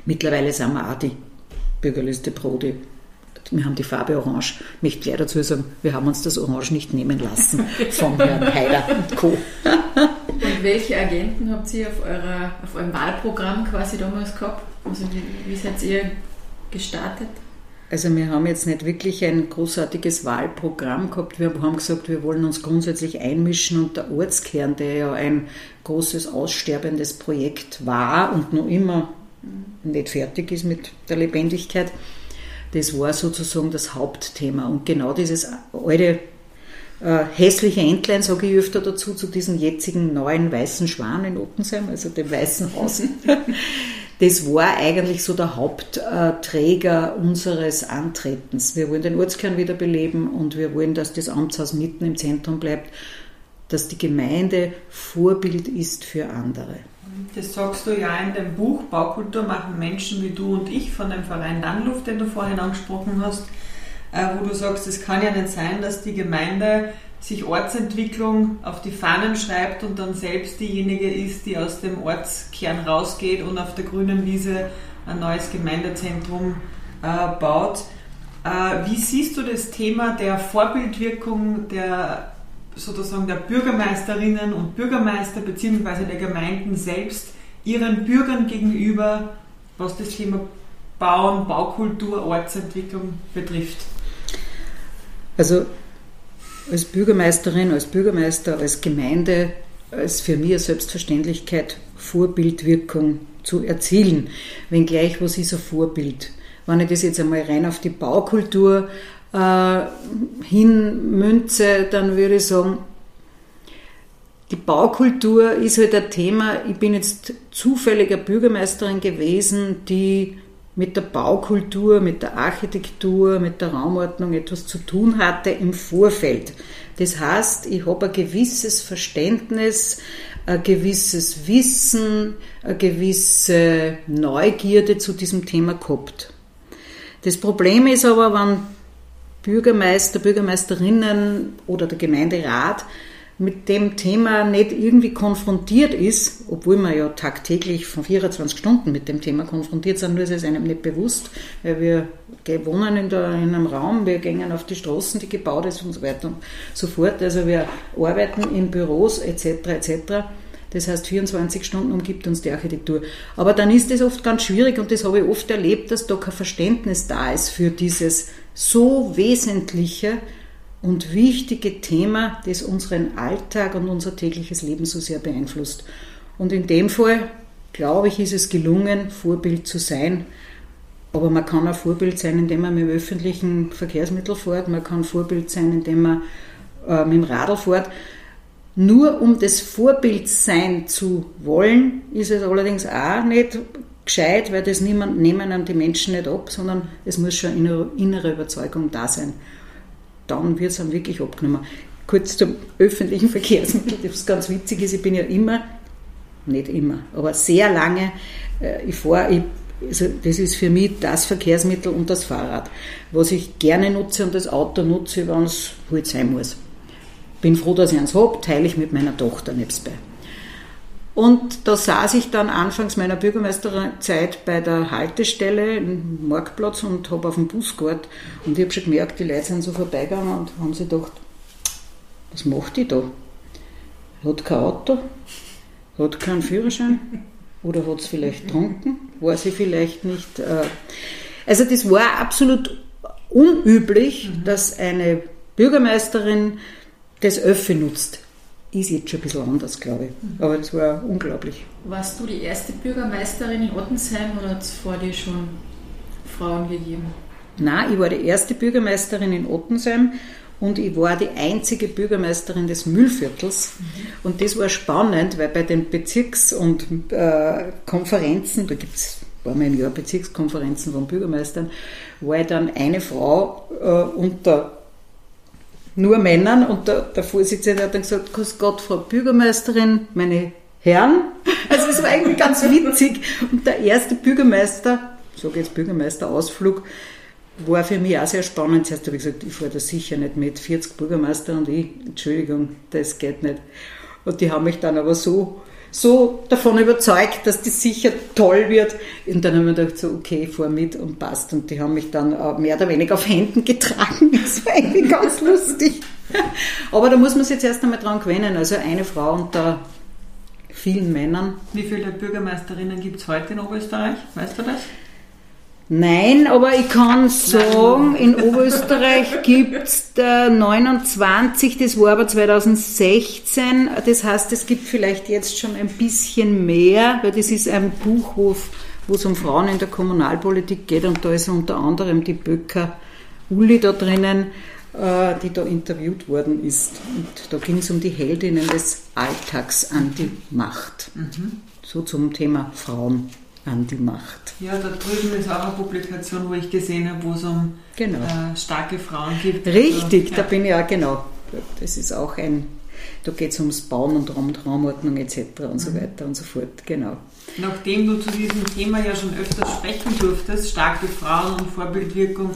mittlerweile sind wir auch die Bürgerliste Pro, die wir haben die Farbe Orange. Ich möchte gleich dazu sagen, wir haben uns das Orange nicht nehmen lassen von Herrn Heider und Co. und welche Agenten habt ihr auf, eurer, auf eurem Wahlprogramm quasi damals gehabt? Also wie, wie seid ihr gestartet? Also wir haben jetzt nicht wirklich ein großartiges Wahlprogramm gehabt. Wir haben gesagt, wir wollen uns grundsätzlich einmischen und der Ortskern, der ja ein großes aussterbendes Projekt war und noch immer nicht fertig ist mit der Lebendigkeit, das war sozusagen das Hauptthema. Und genau dieses alte äh, hässliche Entlein, sage ich öfter dazu, zu diesem jetzigen neuen weißen Schwan in Ottensheim, also dem Weißen Haus. <laughs> das war eigentlich so der Hauptträger unseres Antretens. Wir wollen den Ortskern wiederbeleben und wir wollen, dass das Amtshaus mitten im Zentrum bleibt, dass die Gemeinde Vorbild ist für andere. Das sagst du ja in dem Buch Baukultur machen Menschen wie du und ich von dem Verein Landluft, den du vorhin angesprochen hast, äh, wo du sagst, es kann ja nicht sein, dass die Gemeinde sich Ortsentwicklung auf die Fahnen schreibt und dann selbst diejenige ist, die aus dem Ortskern rausgeht und auf der grünen Wiese ein neues Gemeindezentrum äh, baut. Äh, wie siehst du das Thema der Vorbildwirkung der sozusagen der Bürgermeisterinnen und Bürgermeister bzw. der Gemeinden selbst ihren Bürgern gegenüber, was das Thema Bauen, Baukultur, Ortsentwicklung betrifft? Also als Bürgermeisterin, als Bürgermeister, als Gemeinde ist für mich eine Selbstverständlichkeit, Vorbildwirkung zu erzielen. Wenngleich, was ist ein Vorbild? Wenn ich das jetzt einmal rein auf die Baukultur äh, hinmünze, dann würde ich sagen, die Baukultur ist halt ein Thema. Ich bin jetzt zufälliger Bürgermeisterin gewesen, die mit der Baukultur, mit der Architektur, mit der Raumordnung etwas zu tun hatte im Vorfeld. Das heißt, ich habe ein gewisses Verständnis, ein gewisses Wissen, eine gewisse Neugierde zu diesem Thema gehabt. Das Problem ist aber, wenn Bürgermeister, Bürgermeisterinnen oder der Gemeinderat mit dem Thema nicht irgendwie konfrontiert ist, obwohl man ja tagtäglich von 24 Stunden mit dem Thema konfrontiert sind, nur ist es einem nicht bewusst, weil wir wohnen in, der, in einem Raum, wir gehen auf die Straßen, die gebaut ist und so weiter und so fort. Also wir arbeiten in Büros etc. etc. Das heißt, 24 Stunden umgibt uns die Architektur. Aber dann ist es oft ganz schwierig und das habe ich oft erlebt, dass da kein Verständnis da ist für dieses so wesentliche und wichtige Thema, das unseren Alltag und unser tägliches Leben so sehr beeinflusst. Und in dem Fall, glaube ich, ist es gelungen, Vorbild zu sein. Aber man kann auch Vorbild sein, indem man mit dem öffentlichen Verkehrsmittel fährt. Man kann Vorbild sein, indem man äh, mit dem Radl fährt. Nur um das Vorbild sein zu wollen, ist es allerdings auch nicht gescheit, weil das niemand nehmen an die Menschen nicht ab, sondern es muss schon eine innere Überzeugung da sein. Dann wird es dann wirklich abgenommen. Kurz zum öffentlichen Verkehrsmittel, das ganz witzig ist, ich bin ja immer, nicht immer, aber sehr lange, äh, ich fahre, also das ist für mich das Verkehrsmittel und das Fahrrad, was ich gerne nutze und das Auto nutze, wenn es halt sein muss bin froh, dass ich eins habe, teile ich mit meiner Tochter nebstbei. Und da saß ich dann anfangs meiner Bürgermeisterzeit bei der Haltestelle im Marktplatz und habe auf dem Bus gewartet. Und ich habe schon gemerkt, die Leute sind so vorbeigegangen und haben sich gedacht, was macht die da? Hat kein Auto, hat keinen Führerschein oder hat es vielleicht getrunken, war sie vielleicht nicht. Äh. Also das war absolut unüblich, mhm. dass eine Bürgermeisterin das Öffi nutzt. Ist jetzt schon ein bisschen anders, glaube ich. Mhm. Aber das war unglaublich. Warst du die erste Bürgermeisterin in Ottensheim oder hat es vor dir schon Frauen gegeben? Nein, ich war die erste Bürgermeisterin in Ottensheim und ich war die einzige Bürgermeisterin des Müllviertels. Mhm. Und das war spannend, weil bei den Bezirks- und äh, Konferenzen, da gibt es war mal im Jahr Bezirkskonferenzen von Bürgermeistern, war ich dann eine Frau äh, unter nur Männern und der, der Vorsitzende hat dann gesagt, Grüß Gott, Frau Bürgermeisterin, meine Herren. <laughs> Also es war eigentlich ganz witzig. Und der erste Bürgermeister, so jetzt Bürgermeisterausflug, war für mich auch sehr spannend. Zuerst habe ich gesagt, ich fahre da sicher nicht mit. 40 Bürgermeister und ich, Entschuldigung, das geht nicht. Und die haben mich dann aber so so davon überzeugt, dass das sicher toll wird. Und dann haben wir gedacht, so, okay, fahr mit und passt. Und die haben mich dann mehr oder weniger auf Händen getragen. <laughs> Das war eigentlich ganz lustig. Aber da muss man sich jetzt erst einmal dran gewöhnen. Also eine Frau unter vielen Männern. Wie viele Bürgermeisterinnen gibt es heute in Oberösterreich? Weißt du das? Nein, aber ich kann sagen, in Oberösterreich gibt es 29, das war aber 2016. Das heißt, es gibt vielleicht jetzt schon ein bisschen mehr, weil das ist ein Buchhof, wo es um Frauen in der Kommunalpolitik geht und da ist unter anderem die Böcker Uli da drinnen, äh, die da interviewt worden ist. Und da ging es um die Heldinnen des Alltags an die Macht. Mhm. So zum Thema Frauen an die Macht. Ja, da drüben ist auch eine Publikation, wo ich gesehen habe, wo es um genau. äh, starke Frauen geht. Richtig, also, ja. da bin ich auch genau. Das ist auch ein, da geht es ums Bauen und Raum, Raumordnung etc. und mhm. so weiter und so fort, genau. Nachdem du zu diesem Thema ja schon öfters sprechen durftest, starke Frauen und Vorbildwirkung,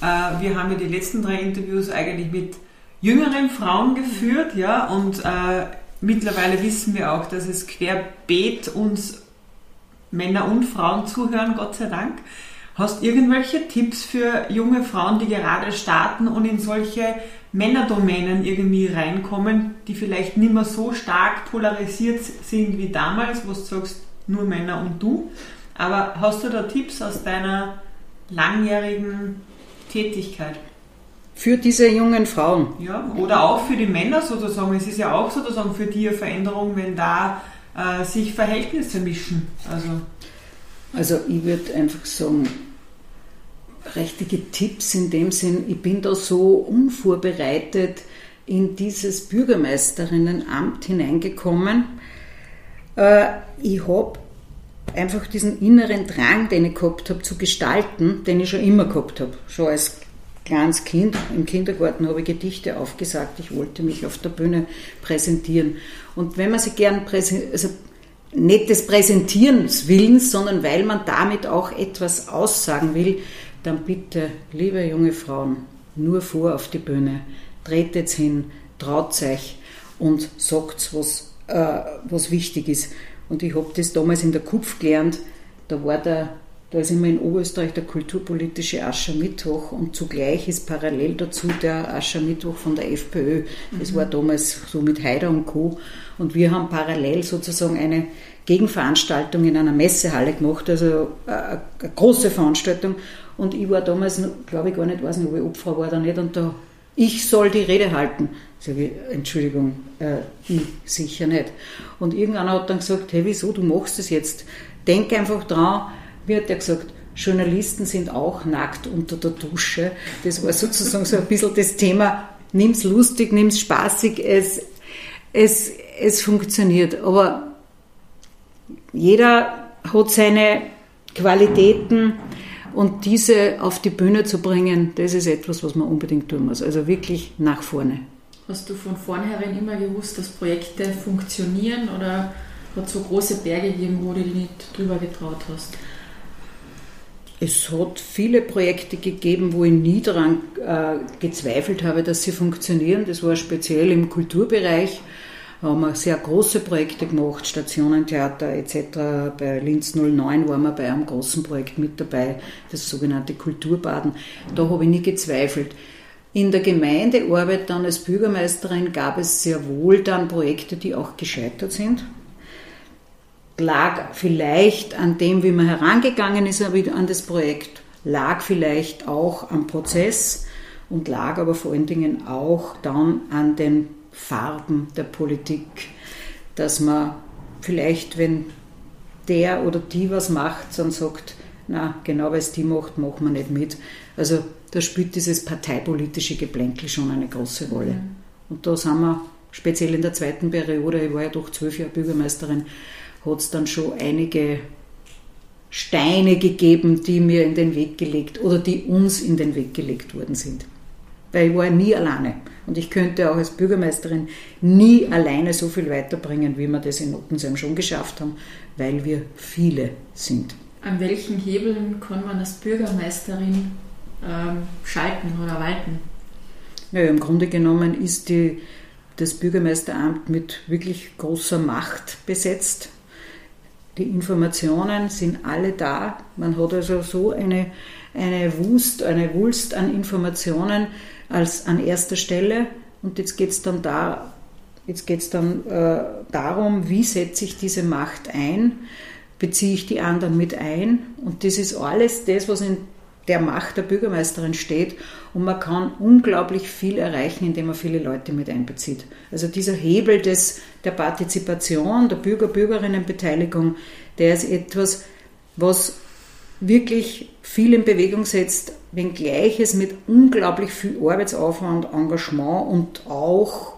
äh, wir haben ja die letzten drei Interviews eigentlich mit jüngeren Frauen geführt, ja, und äh, mittlerweile wissen wir auch, dass es querbeet uns Männer und Frauen zuhören, Gott sei Dank. Hast irgendwelche Tipps für junge Frauen, die gerade starten und in solche Männerdomänen irgendwie reinkommen, die vielleicht nicht mehr so stark polarisiert sind wie damals, wo du sagst, nur Männer und du? Aber hast du da Tipps aus deiner langjährigen Tätigkeit? Für diese jungen Frauen? Ja, oder auch für die Männer sozusagen. Es ist ja auch sozusagen für die eine Veränderung, wenn da äh, sich Verhältnisse mischen. Also, also ich würde einfach sagen, richtige Tipps in dem Sinn, ich bin da so unvorbereitet in dieses Bürgermeisterinnenamt hineingekommen. Äh, ich habe einfach diesen inneren Drang, den ich gehabt habe, zu gestalten, den ich schon immer gehabt habe. Schon als kleines Kind im Kindergarten habe ich Gedichte aufgesagt. Ich wollte mich auf der Bühne präsentieren. Und wenn man sich gern präsentiert, also nicht des Präsentierens willens, sondern weil man damit auch etwas aussagen will, dann bitte, liebe junge Frauen, nur vor auf die Bühne, tretet hin, traut euch. und sagt, was, äh, was wichtig ist. Und ich habe das damals in der Kupf gelernt, da war der da ist immer in Oberösterreich der kulturpolitische Aschermittwoch und zugleich ist parallel dazu der Aschermittwoch von der FPÖ. Das war damals so mit Haider und Co. Und wir haben parallel sozusagen eine Gegenveranstaltung in einer Messehalle gemacht, also äh, eine große Veranstaltung. Und ich war damals, glaube ich gar nicht, weiß nicht, ob ich Opfer war oder nicht, und da, ich soll die Rede halten. Sage ich, Entschuldigung, äh, ich sicher nicht. Und irgendeiner hat dann gesagt, hey, wieso, du machst das jetzt? Denk einfach dran, wie hat er gesagt, Journalisten sind auch nackt unter der Dusche. Das war sozusagen so ein bisschen das Thema, nimm's lustig, nimm's spaßig, es, es, es funktioniert. Aber jeder hat seine Qualitäten und diese auf die Bühne zu bringen, das ist etwas, was man unbedingt tun muss. Also wirklich nach vorne. Hast du von vornherein immer gewusst, dass Projekte funktionieren oder hat es so große Berge gegeben, wo du dich nicht drüber getraut hast? Es hat viele Projekte gegeben, wo ich nie daran äh, gezweifelt habe, dass sie funktionieren. Das war speziell im Kulturbereich. Da haben wir sehr große Projekte gemacht, Stationentheater etc. Bei Linz 09 waren wir bei einem großen Projekt mit dabei, das sogenannte Kulturbaden. Da habe ich nie gezweifelt. In der Gemeindearbeit dann als Bürgermeisterin gab es sehr wohl dann Projekte, die auch gescheitert sind lag vielleicht an dem, wie man herangegangen ist an das Projekt, lag vielleicht auch am Prozess und lag aber vor allen Dingen auch dann an den Farben der Politik, dass man vielleicht, wenn der oder die was macht, dann sagt, na, genau weil es die macht, machen wir nicht mit. Also da spielt dieses parteipolitische Geplänkel schon eine große Rolle. Mhm. Und da sind wir speziell in der zweiten Periode, ich war ja doch zwölf Jahre Bürgermeisterin, hat es dann schon einige Steine gegeben, die mir in den Weg gelegt oder die uns in den Weg gelegt worden sind. Weil ich war nie alleine. Und ich könnte auch als Bürgermeisterin nie alleine so viel weiterbringen, wie wir das in Ottensheim schon geschafft haben, weil wir viele sind. An welchen Hebeln kann man als Bürgermeisterin ähm, schalten oder walten? Naja, im Grunde genommen ist die, das Bürgermeisteramt mit wirklich großer Macht besetzt. Die Informationen sind alle da. Man hat also so eine, eine Wust, eine Wulst an Informationen als an erster Stelle. Und jetzt geht es dann, da, jetzt geht's dann äh, darum, wie setze ich diese Macht ein, beziehe ich die anderen mit ein. Und das ist alles das, was in der Macht der Bürgermeisterin steht und man kann unglaublich viel erreichen, indem man viele Leute mit einbezieht. Also dieser Hebel des, der Partizipation, der Bürger-Bürgerinnenbeteiligung, der ist etwas, was wirklich viel in Bewegung setzt, wenngleich es mit unglaublich viel Arbeitsaufwand, Engagement und auch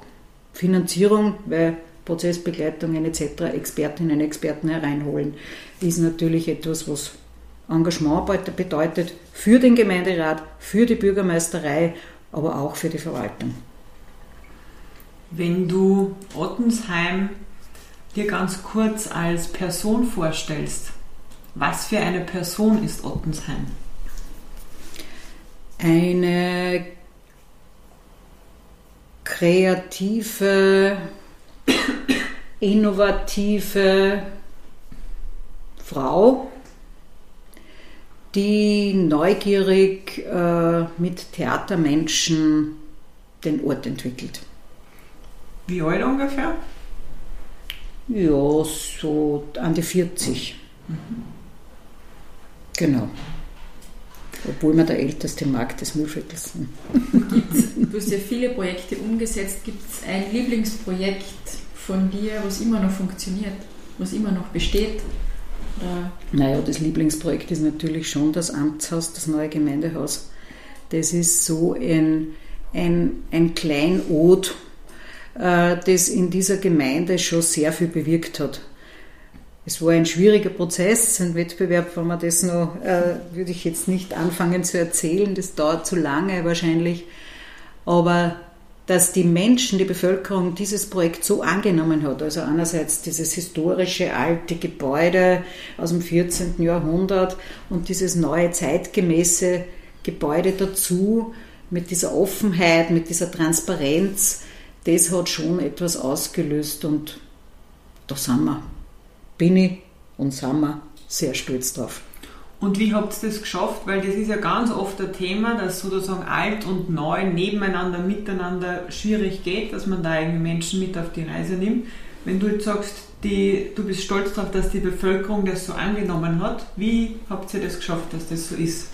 Finanzierung, weil Prozessbegleitungen etc., Expertinnen und Experten hereinholen, ist natürlich etwas, was Engagement bedeutet für den Gemeinderat, für die Bürgermeisterei, aber auch für die Verwaltung. Wenn du Ottensheim dir ganz kurz als Person vorstellst, was für eine Person ist Ottensheim? Eine kreative, innovative Frau, die neugierig äh, mit Theatermenschen den Ort entwickelt. Wie alt ungefähr? Ja, so an die 40. Mhm. Genau. Obwohl man der älteste Markt des Mühlviertels sind. Du hast ja viele Projekte umgesetzt. Gibt es ein Lieblingsprojekt von dir, was immer noch funktioniert, was immer noch besteht? Oder? Naja, das Lieblingsprojekt ist natürlich schon das Amtshaus, das neue Gemeindehaus. Das ist so ein, ein, ein Kleinod, äh, das in dieser Gemeinde schon sehr viel bewirkt hat. Es war ein schwieriger Prozess, ein Wettbewerb, wenn man das noch, äh, würde ich jetzt nicht anfangen zu erzählen, das dauert zu lange wahrscheinlich. Aber dass die Menschen, die Bevölkerung dieses Projekt so angenommen hat. Also einerseits dieses historische alte Gebäude aus dem 14. Jahrhundert und dieses neue zeitgemäße Gebäude dazu mit dieser Offenheit, mit dieser Transparenz, das hat schon etwas ausgelöst und da sind wir, bin ich und sind wir sehr stolz drauf. Und wie habt ihr das geschafft? Weil das ist ja ganz oft ein Thema, dass sozusagen alt und neu nebeneinander, miteinander schwierig geht, dass man da irgendwie Menschen mit auf die Reise nimmt. Wenn du jetzt sagst, die, du bist stolz darauf, dass die Bevölkerung das so angenommen hat, wie habt ihr das geschafft, dass das so ist?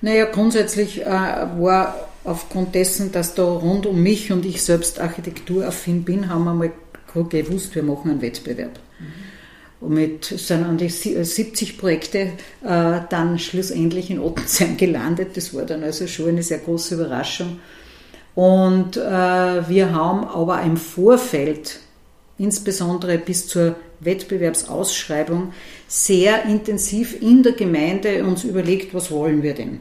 Naja, grundsätzlich äh, war aufgrund dessen, dass da rund um mich und ich selbst architekturaffin bin, haben wir mal gewusst, wir machen einen Wettbewerb. Mhm. Mit sind die 70 Projekte äh, dann schlussendlich in Ottensheim gelandet. Das war dann also schon eine sehr große Überraschung. Und äh, wir haben aber im Vorfeld, insbesondere bis zur Wettbewerbsausschreibung, sehr intensiv in der Gemeinde uns überlegt, was wollen wir denn?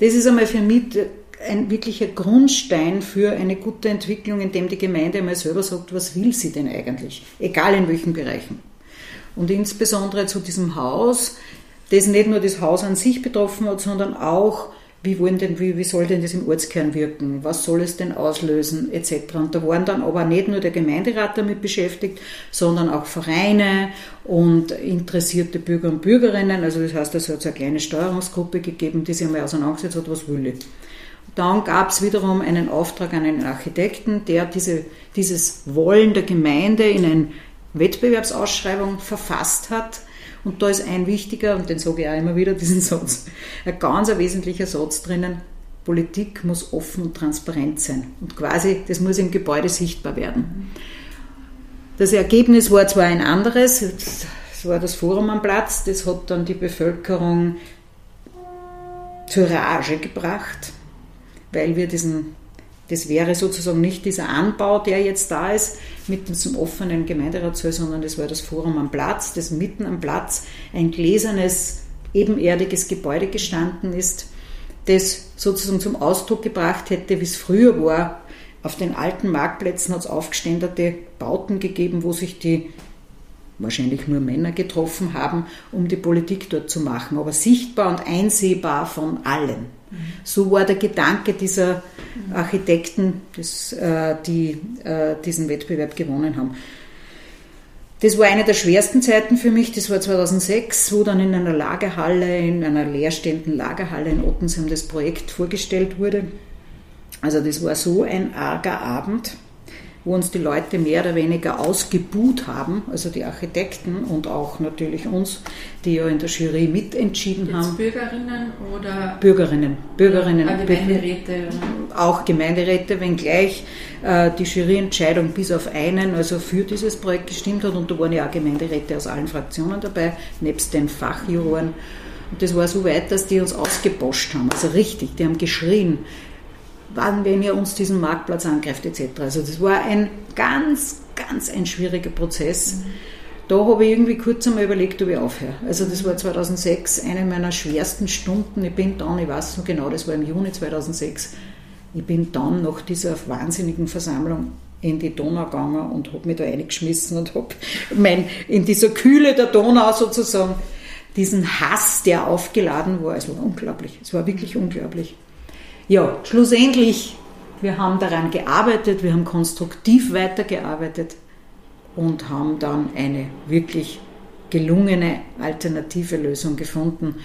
Das ist einmal für mich ein wirklicher Grundstein für eine gute Entwicklung, indem die Gemeinde einmal selber sagt, was will sie denn eigentlich, egal in welchen Bereichen. Und insbesondere zu diesem Haus, das nicht nur das Haus an sich betroffen hat, sondern auch, wie, wollen denn, wie, wie soll denn das im Ortskern wirken, was soll es denn auslösen, etc. Und da waren dann aber nicht nur der Gemeinderat damit beschäftigt, sondern auch Vereine und interessierte Bürger und Bürgerinnen. Also das heißt, es hat so eine kleine Steuerungsgruppe gegeben, die sich einmal auseinandergesetzt hat, was will ich. Dann gab es wiederum einen Auftrag an einen Architekten, der diese, dieses Wollen der Gemeinde in ein Wettbewerbsausschreibung verfasst hat. Und da ist ein wichtiger, und den sage ich auch immer wieder, <laughs> diesen Satz, ein ganz ein wesentlicher Satz drinnen, Politik muss offen und transparent sein. Und quasi, das muss im Gebäude sichtbar werden. Das Ergebnis war zwar ein anderes, es war das Forum am Platz, das hat dann die Bevölkerung zur Rage gebracht, weil wir diesen das wäre sozusagen nicht dieser Anbau, der jetzt da ist, mit diesem offenen Gemeinderatssaal, sondern das war das Forum am Platz, das mitten am Platz ein gläsernes, ebenerdiges Gebäude gestanden ist, das sozusagen zum Ausdruck gebracht hätte, wie es früher war. Auf den alten Marktplätzen hat es aufgeständerte Bauten gegeben, wo sich die wahrscheinlich nur Männer getroffen haben, um die Politik dort zu machen, aber sichtbar und einsehbar von allen. So war der Gedanke dieser Architekten, das, äh, die äh, diesen Wettbewerb gewonnen haben. Das war eine der schwersten Zeiten für mich. Das war 2006, wo dann in einer Lagerhalle, in einer leerstehenden Lagerhalle in Ottensheim das Projekt vorgestellt wurde. Also das war so ein arger Abend wo uns die Leute mehr oder weniger ausgebuht haben, also die Architekten und auch natürlich uns, die ja in der Jury mitentschieden Jetzt haben. Bürgerinnen oder? Bürgerinnen. Bürgerinnen. Ah, Gemeinderäte. Auch Gemeinderäte, wenngleich äh, die Juryentscheidung bis auf einen, also für dieses Projekt gestimmt hat und da waren ja auch Gemeinderäte aus allen Fraktionen dabei, nebst den Fachjuroren. Und das war so weit, dass die uns ausgeboscht haben, also richtig, die haben geschrien wann, wenn ihr uns diesen Marktplatz angreift etc. Also das war ein ganz, ganz ein schwieriger Prozess. Mhm. Da habe ich irgendwie kurz einmal überlegt, ob ich aufhöre. Also das war 2006 eine meiner schwersten Stunden. Ich bin dann, ich weiß noch genau, das war im Juni 2006, ich bin dann nach dieser wahnsinnigen Versammlung in die Donau gegangen und habe mich da eingeschmissen und habe in dieser Kühle der Donau sozusagen diesen Hass, der aufgeladen war, es war unglaublich. Es war wirklich unglaublich. Ja, schlussendlich, wir haben daran gearbeitet, wir haben konstruktiv weitergearbeitet und haben dann eine wirklich gelungene alternative Lösung gefunden.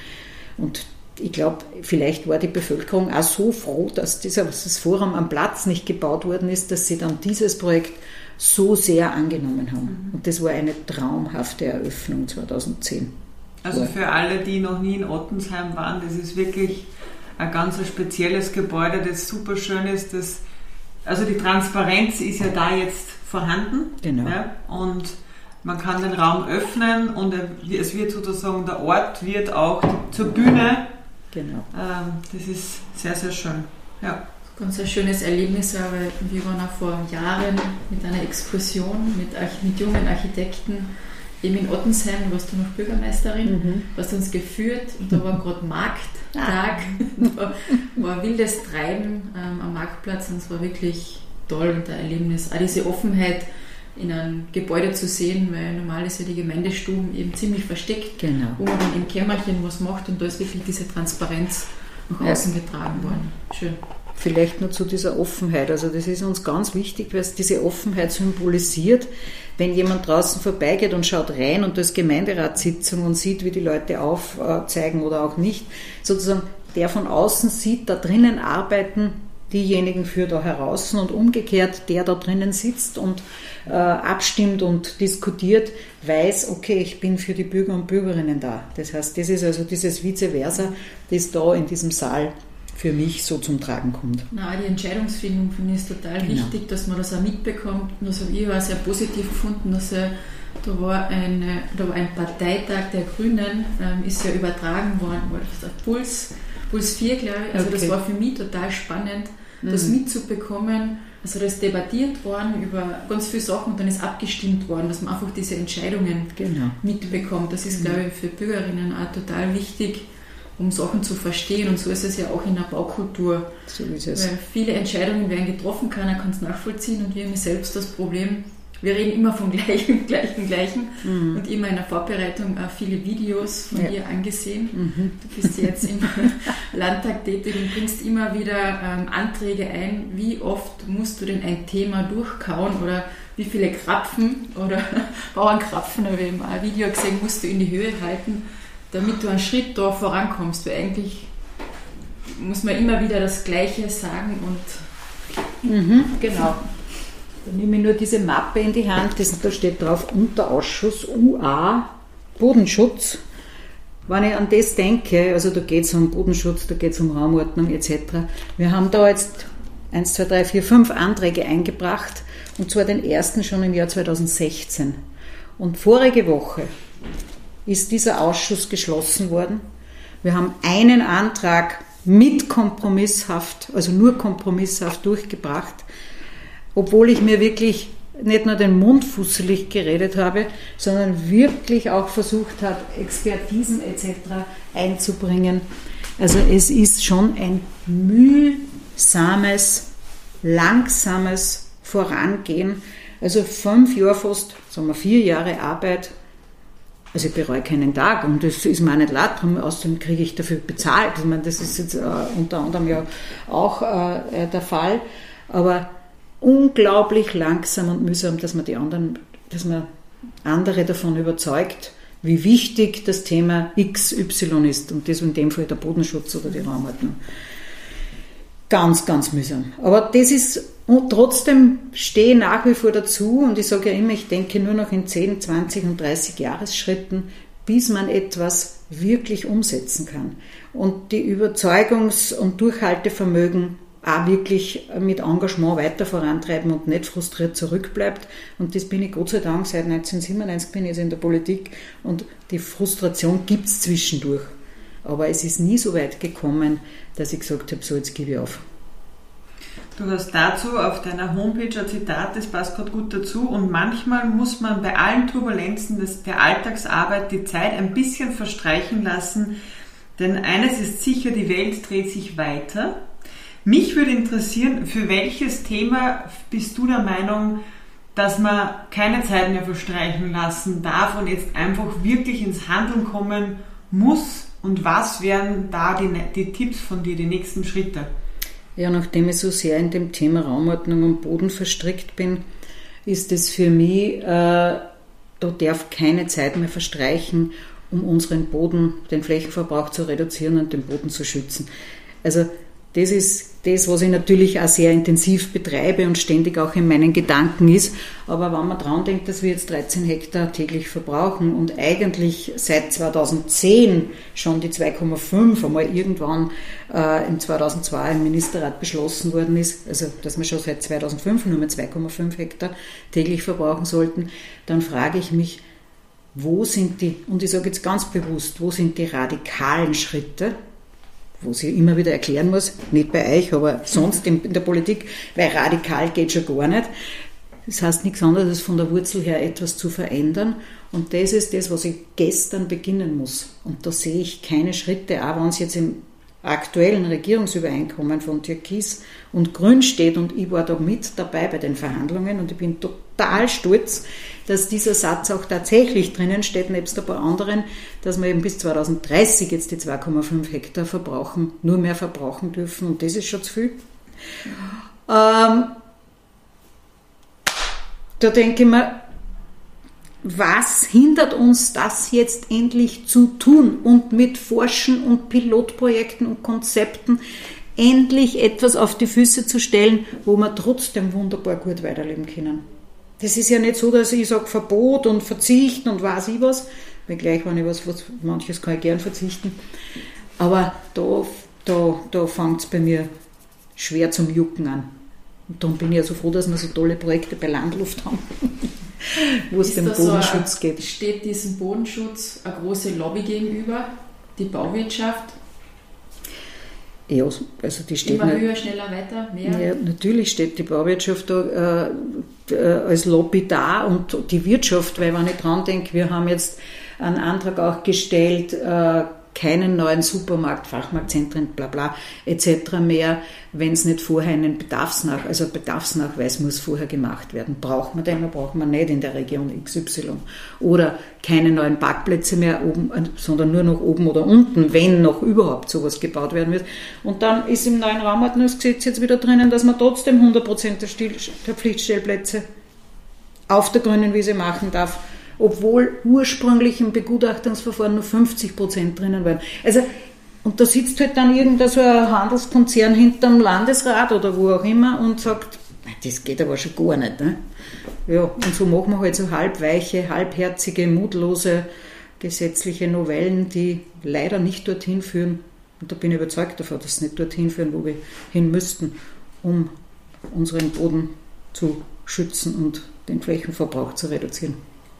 Und ich glaube, vielleicht war die Bevölkerung auch so froh, dass dieses Forum am Platz nicht gebaut worden ist, dass sie dann dieses Projekt so sehr angenommen haben. Mhm. Und das war eine traumhafte Eröffnung 2010. Also für alle, die noch nie in Ottensheim waren, das ist wirklich ein ganz spezielles Gebäude, das super schön ist. Das, also die Transparenz ist ja da jetzt vorhanden. Genau. Ja, und man kann den Raum öffnen und es wird sozusagen, der Ort wird auch zur Bühne. Genau. Ähm, das ist sehr, sehr schön. Ja. Ganz ein schönes Erlebnis, weil wir waren auch vor Jahren mit einer Exkursion mit, mit jungen Architekten eben in Ottensheim, warst du noch Bürgermeisterin, mhm. hast uns geführt und da war gerade Markttag, ah. <laughs> da war wildes Treiben ähm, am Marktplatz und es war wirklich toll und ein Erlebnis. Auch diese Offenheit in einem Gebäude zu sehen, weil normal ist ja die Gemeindestuben eben ziemlich versteckt, genau. wo man dann im Kämmerchen was macht und da ist wirklich diese Transparenz nach außen ja. getragen worden. Schön. Vielleicht nur zu dieser Offenheit. Also das ist uns ganz wichtig, weil es diese Offenheit symbolisiert. Wenn jemand draußen vorbeigeht und schaut rein und das Gemeinderatssitzung und sieht, wie die Leute aufzeigen oder auch nicht, sozusagen der von außen sieht, da drinnen arbeiten diejenigen für da heraus und umgekehrt der da drinnen sitzt und äh, abstimmt und diskutiert, weiß, okay, ich bin für die Bürger und Bürgerinnen da. Das heißt, das ist also dieses Vice versa, das da in diesem Saal für mich so zum Tragen kommt. Na, die Entscheidungsfindung finde ich total genau. wichtig, dass man das auch mitbekommt. Und das habe ich auch sehr positiv gefunden, dass er, da, war eine, da war ein Parteitag der Grünen, ähm, ist ja übertragen worden, war das Puls, Puls 4, glaube ich. Also okay. das war für mich total spannend, das mhm. mitzubekommen. Also da ist debattiert worden über ganz viele Sachen und dann ist abgestimmt worden, dass man einfach diese Entscheidungen genau. mitbekommt. Das ist, mhm. glaube ich, für Bürgerinnen auch total wichtig, um Sachen zu verstehen. Und so ist es ja auch in der Baukultur. So ist es. Weil viele Entscheidungen werden getroffen, keiner kann es nachvollziehen und wir haben selbst das Problem, wir reden immer vom <laughs> Gleichen, Gleichen, Gleichen mhm. und immer in der Vorbereitung auch viele Videos von ja. dir angesehen. Mhm. Du bist jetzt im <laughs> Landtag tätig und bringst immer wieder ähm, Anträge ein. Wie oft musst du denn ein Thema durchkauen oder wie viele Krapfen oder <laughs> Bauernkrapfen, habe ich im Video gesehen, musst du in die Höhe halten, damit du einen Schritt da vorankommst, weil eigentlich muss man immer wieder das Gleiche sagen und mhm. genau. Dann nehme ich nur diese Mappe in die Hand, das, da steht drauf Unterausschuss UA Bodenschutz. Wenn ich an das denke, also da geht es um Bodenschutz, da geht es um Raumordnung etc. Wir haben da jetzt 1, 2, 3, 4, 5 Anträge eingebracht und zwar den ersten schon im Jahr 2016. Und vorige Woche ist dieser Ausschuss geschlossen worden. Wir haben einen Antrag mit kompromisshaft, also nur kompromisshaft durchgebracht, obwohl ich mir wirklich nicht nur den Mund fusselig geredet habe, sondern wirklich auch versucht habe, Expertisen etc. einzubringen. Also es ist schon ein mühsames, langsames Vorangehen. Also fünf Jahre fast, sagen wir vier Jahre Arbeit also ich bereue keinen Tag und das ist mir auch nicht leid, außerdem kriege ich dafür bezahlt. Ich meine, das ist jetzt äh, unter anderem ja auch äh, äh, der Fall. Aber unglaublich langsam und mühsam, dass man die anderen, dass man andere davon überzeugt, wie wichtig das Thema XY ist und das in dem Fall der Bodenschutz oder die Raumordnung. Ganz, ganz mühsam. Aber das ist, und trotzdem stehe ich nach wie vor dazu und ich sage ja immer, ich denke nur noch in 10, 20 und 30 Jahresschritten, bis man etwas wirklich umsetzen kann. Und die Überzeugungs- und Durchhaltevermögen auch wirklich mit Engagement weiter vorantreiben und nicht frustriert zurückbleibt. Und das bin ich Gott sei Dank seit 1997 bin ich jetzt in der Politik und die Frustration gibt es zwischendurch. Aber es ist nie so weit gekommen, dass ich gesagt habe, so jetzt gebe ich auf. Du hast dazu auf deiner Homepage ein Zitat, das passt gerade gut dazu. Und manchmal muss man bei allen Turbulenzen der Alltagsarbeit die Zeit ein bisschen verstreichen lassen, denn eines ist sicher, die Welt dreht sich weiter. Mich würde interessieren, für welches Thema bist du der Meinung, dass man keine Zeit mehr verstreichen lassen darf und jetzt einfach wirklich ins Handeln kommen muss und was wären da die, die Tipps von dir, die nächsten Schritte? Ja, nachdem ich so sehr in dem Thema Raumordnung und Boden verstrickt bin, ist es für mich, äh, da darf keine Zeit mehr verstreichen, um unseren Boden, den Flächenverbrauch zu reduzieren und den Boden zu schützen. Also das ist das, was ich natürlich auch sehr intensiv betreibe und ständig auch in meinen Gedanken ist. Aber wenn man dran denkt, dass wir jetzt 13 Hektar täglich verbrauchen und eigentlich seit 2010 schon die 2,5 einmal irgendwann äh, im 2002 im Ministerrat beschlossen worden ist, also dass wir schon seit 2005 nur mehr 2,5 Hektar täglich verbrauchen sollten, dann frage ich mich, wo sind die, und ich sage jetzt ganz bewusst, wo sind die radikalen Schritte, wo sie immer wieder erklären muss, nicht bei euch, aber sonst in, der Politik, weil radikal geht schon gar nicht. Das heißt nichts anderes, als von der Wurzel her etwas zu verändern. Und das ist das, was ich gestern beginnen muss. Und da sehe ich keine Schritte, auch wenn es jetzt im aktuellen Regierungsübereinkommen von Türkis und Grün steht und ich war da mit dabei bei den Verhandlungen und ich bin total stolz, dass dieser Satz auch tatsächlich drinnen steht, nebst ein paar anderen, dass wir eben bis 2030 jetzt die 2,5 Hektar verbrauchen, nur mehr verbrauchen dürfen und das ist schon zu viel. Ähm, da denke ich mir, was hindert uns das jetzt endlich zu tun und mit Forschen und Pilotprojekten und Konzepten endlich etwas auf die Füße zu stellen, wo wir trotzdem wunderbar gut weiterleben können. Das ist ja nicht so, dass ich sage Verbot und Verzicht und weiß ich was, weil gleich, wenn ich was, was manches kann ich gern verzichten, aber da, da, da fängt es bei mir schwer zum Jucken an. Und darum bin ich ja so froh, dass wir so tolle Projekte bei Landluft haben, <laughs> wo es dem Bodenschutz so geht. Steht diesem Bodenschutz eine große Lobby gegenüber, die Bauwirtschaft? Ja, also die steht Immer höher, schneller, weiter, mehr? Ja, natürlich steht die Bauwirtschaft da, äh, als Lobby da und die Wirtschaft, weil wenn ich dran denke, wir haben jetzt einen Antrag auch gestellt, äh, keinen neuen Supermarkt, Fachmarktzentren, bla bla etc. mehr, wenn es nicht vorher einen Bedarfsnach, also Bedarfsnachweis muss vorher gemacht werden. Braucht man den oder braucht man nicht in der Region XY? Oder keine neuen Parkplätze mehr oben, sondern nur noch oben oder unten, wenn noch überhaupt sowas gebaut werden wird. Und dann ist im neuen Raumordnungsgesetz jetzt wieder drinnen, dass man trotzdem 100% der, der Pflichtstellplätze auf der grünen Wiese machen darf obwohl ursprünglich im Begutachtungsverfahren nur 50 Prozent drinnen waren. Also, und da sitzt halt dann irgendein so ein Handelskonzern hinterm Landesrat oder wo auch immer und sagt, das geht aber schon gar nicht. Ne? Ja, und so machen wir halt so halbweiche, halbherzige, mutlose gesetzliche Novellen, die leider nicht dorthin führen. Und da bin ich überzeugt davon, dass sie nicht dorthin führen, wo wir hin müssten, um unseren Boden zu schützen und den Flächenverbrauch zu reduzieren.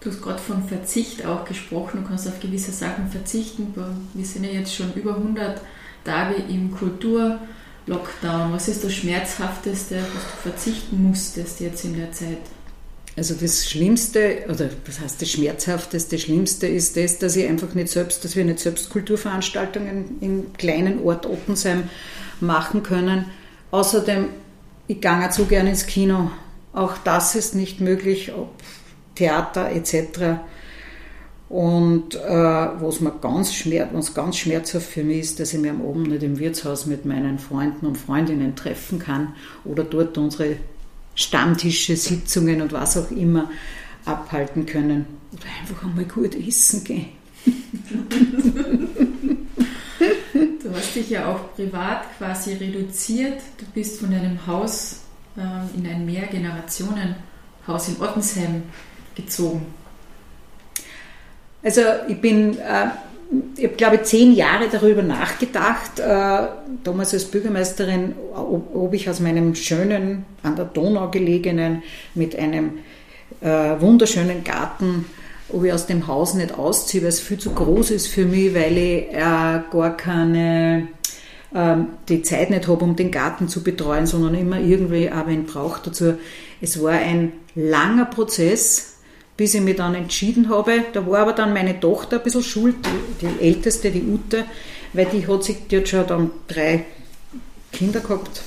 Du hast gerade von Verzicht auch gesprochen, du kannst auf gewisse Sachen verzichten. Wir sind ja jetzt schon über 100 Tage im Kulturlockdown. Was ist das Schmerzhafteste, was du verzichten musstest jetzt in der Zeit? Also das Schlimmste, oder was heißt das Schmerzhafteste, Schlimmste ist das, dass ich einfach nicht selbst, dass wir nicht selbst Kulturveranstaltungen im kleinen Ort Ottensheim machen können. Außerdem, ich gehe zu gerne ins Kino. Auch das ist nicht möglich. Theater etc. Und äh, was mir ganz, schmerz, was ganz schmerzhaft für mich ist, dass ich mich am Abend nicht im Wirtshaus mit meinen Freunden und Freundinnen treffen kann oder dort unsere Stammtische, Sitzungen und was auch immer abhalten können. Oder einfach einmal gut essen gehen. <laughs> du hast dich ja auch privat quasi reduziert. Du bist von deinem Haus äh, in ein Mehrgenerationenhaus in Ottensheim gezogen? Also ich bin, äh, ich habe glaube zehn Jahre darüber nachgedacht, äh, damals als Bürgermeisterin, ob, ob, ich aus meinem schönen, an der Donau gelegenen, mit einem äh, wunderschönen Garten, ob ich aus dem Haus nicht ausziehe, weil es viel zu groß ist für mich, weil ich äh, gar keine ähm, die Zeit nicht habe, um den Garten zu betreuen, sondern immer irgendwie aber einen braucht dazu. Es war ein langer Prozess, bis ich mich dann entschieden habe. Da war aber dann meine Tochter ein bisschen schuld, die, die älteste, die Ute, weil die hat sich, hat schon dann drei Kinder gehabt.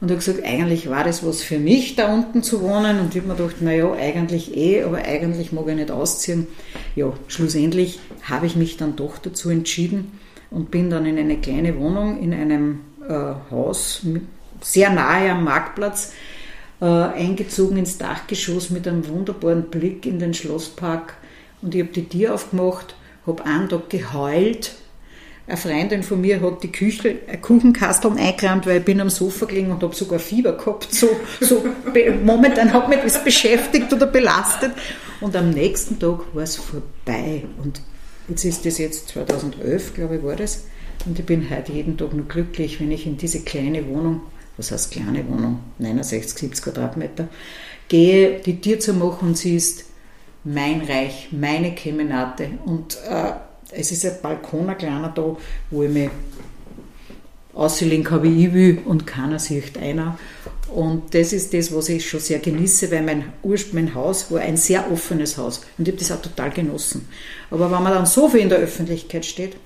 Und habe gesagt, eigentlich war das was für mich, da unten zu wohnen. Und ich habe mir gedacht, naja, eigentlich eh, aber eigentlich mag ich nicht ausziehen. Ja, schlussendlich habe ich mich dann doch dazu entschieden und bin dann in eine kleine Wohnung in einem äh, Haus, sehr nahe am Marktplatz, äh, eingezogen ins Dachgeschoss mit einem wunderbaren Blick in den Schlosspark. Und ich habe die Tür aufgemacht, habe einen Tag geheult. Eine Freundin von mir hat die Küche, ein Kuchenkasteln eingeräumt, weil ich bin am Sofa gelegen und habe sogar Fieber gehabt. So, so momentan hat mich das beschäftigt oder belastet. Und am nächsten Tag war es vorbei. Und jetzt ist das jetzt 2011, glaube ich, war das. Und ich bin heute jeden Tag nur glücklich, wenn ich in diese kleine Wohnung was heißt kleine Wohnung, 69, 70 Quadratmeter, gehe, die Tür zu machen und sie ist mein Reich, meine Kemenate. Und äh, es ist ein Balkon, ein kleiner da, wo ich mich auslegen kann, wie ich will und keiner sieht einer. Und das ist das, was ich schon sehr genieße, weil mein, mein Haus war ein sehr offenes Haus und ich habe das auch total genossen. Aber wenn man dann so viel in der Öffentlichkeit steht,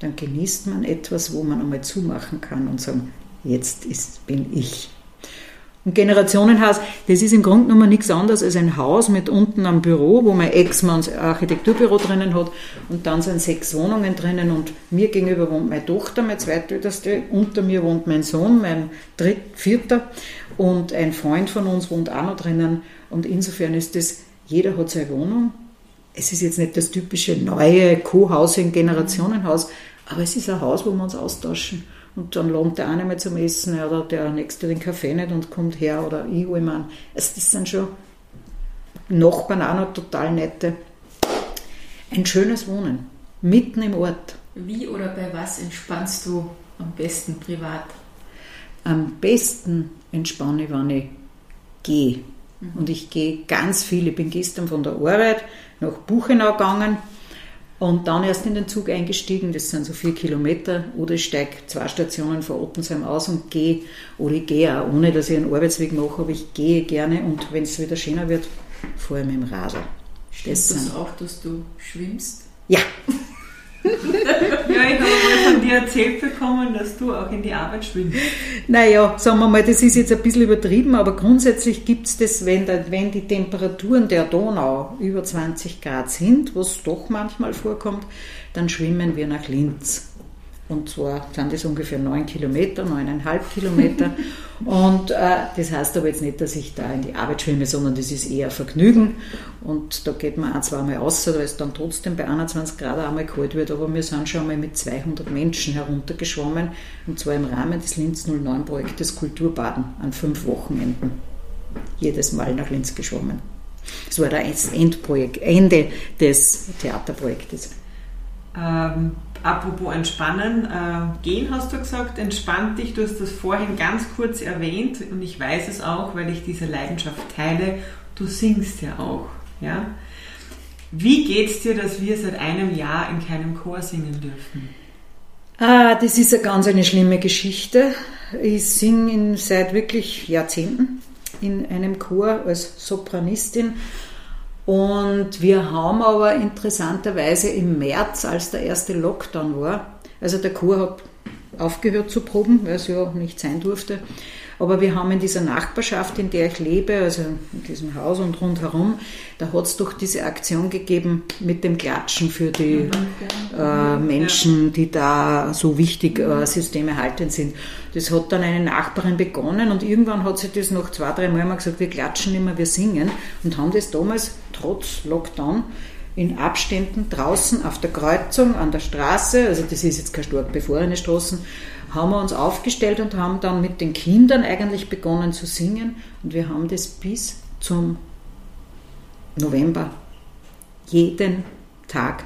dann genießt man etwas, wo man einmal zumachen kann und sagen, jetzt ist, bin ich. Ein Generationenhaus, das ist im Grunde genommen nichts anderes als ein Haus mit unten am Büro, wo mein Ex-Mann ein Architekturbüro drinnen hat und dann sind sechs Wohnungen drinnen und mir gegenüber wohnt meine Tochter, meine zweitälteste, unter mir wohnt mein Sohn, mein dritt, vierter und ein Freund von uns wohnt auch noch drinnen und insofern ist das, jeder hat seine Wohnung. Es ist jetzt nicht das typische neue Co-Housing-Generationenhaus, aber es ist ein Haus, wo wir uns austauschen. Und dann lohnt der eine mal zum Essen oder der nächste den Kaffee nicht und kommt her oder ich hole ihn an. Also das sind schon Nachbarn auch noch total nette. Ein schönes Wohnen, mitten im Ort. Wie oder bei was entspannst du am besten privat? Am besten entspanne ich, wenn ich gehe. Mhm. Und ich gehe ganz viel. Ich bin gestern von der Arbeit nach Buchenau gegangen und dann erst in den Zug eingestiegen, das sind so vier Kilometer, oder ich steige zwei Stationen vor Ottensheim aus und gehe, oder ich gehe auch ohne, dass ich einen Arbeitsweg mache, aber ich gehe gerne und wenn es wieder schöner wird, fahre ich mit dem Radl. Stimmt das, das auch, dass du schwimmst? Ja, <laughs> ja, ich habe mal von dir erzählt bekommen, dass du auch in die Arbeit schwimmst. Naja, sagen wir mal, das ist jetzt ein bisschen übertrieben, aber grundsätzlich gibt es das, wenn, wenn die Temperaturen der Donau über 20 Grad sind, was doch manchmal vorkommt, dann schwimmen wir nach Linz. Und zwar sind das ungefähr neun Kilometer, neuneinhalb Kilometer. Und äh, das heißt aber jetzt nicht, dass ich da in die Arbeit schwimme, sondern das ist eher Vergnügen. Und da geht man ein, zweimal raus, weil es dann trotzdem bei 21 Grad einmal kalt wird. Aber wir sind schon mal mit 200 Menschen heruntergeschwommen. Und zwar im Rahmen des Linz 09 Projektes Kulturbaden an fünf Wochenenden. Jedes Mal nach Linz geschwommen. Das war das Endprojekt, Ende des Theaterprojektes. Ähm, apropos entspannen, äh, gehen hast du gesagt, entspannt dich, du hast das vorhin ganz kurz erwähnt und ich weiß es auch, weil ich diese Leidenschaft teile, du singst ja auch. Ja? Wie geht's dir, dass wir seit einem Jahr in keinem Chor singen dürfen? Ah, das ist eine ganz eine schlimme Geschichte. Ich singe seit wirklich Jahrzehnten in einem Chor als Sopranistin und wir haben aber interessanterweise im März, als der erste Lockdown war, also der Chor hat aufgehört zu proben, weil es ja nicht sein durfte. Aber wir haben in dieser Nachbarschaft, in der ich lebe, also in diesem Haus und rundherum, da hat es doch diese Aktion gegeben mit dem Klatschen für die äh, Menschen, die da so wichtig äh, systemerhaltend sind. Das hat dann eine Nachbarin begonnen und irgendwann hat sie das noch zwei, drei Mal mal gesagt, wir klatschen immer, wir singen und haben das damals trotz Lockdown in Abständen draußen auf der Kreuzung an der Straße, also das ist jetzt keine stark befahrene Straßen, haben wir uns aufgestellt und haben dann mit den Kindern eigentlich begonnen zu singen und wir haben das bis zum November jeden Tag,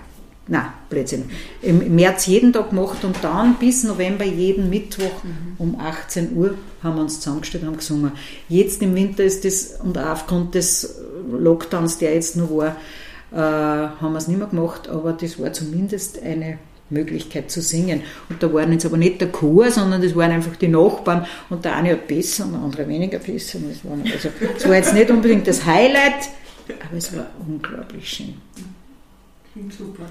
na Blödsinn, im März jeden Tag gemacht und dann bis November jeden Mittwoch mhm. um 18 Uhr haben wir uns zusammengestellt und haben gesungen. Jetzt im Winter ist das, und auch aufgrund des Lockdowns, der jetzt noch war, äh, haben wir es nicht mehr gemacht, aber das war zumindest eine Möglichkeit zu singen. Und da waren jetzt aber nicht der Chor, sondern das waren einfach die Nachbarn und der eine hat besser und der andere weniger besser. Das war, also, das war jetzt nicht unbedingt das Highlight, aber es war unglaublich schön. Klingt super.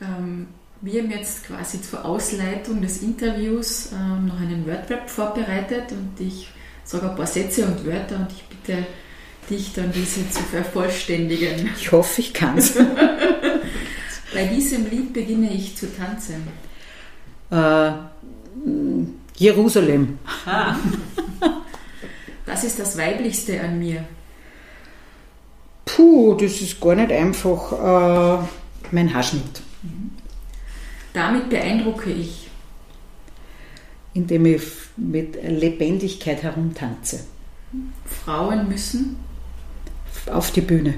Ähm, wir haben jetzt quasi zur Ausleitung des Interviews ähm, noch einen Wordrap vorbereitet und ich sage ein paar Sätze und Wörter und ich bitte dich dann diese zu vervollständigen. Ich hoffe, ich kann es. <laughs> Bei diesem Lied beginne ich zu tanzen. Äh, Jerusalem. Ah. Das ist das Weiblichste an mir. Puh, das ist gar nicht einfach. Äh, mein Haarschnitt. Mhm. Damit beeindrucke ich. Indem ich mit Lebendigkeit herumtanze. Frauen müssen auf die Bühne.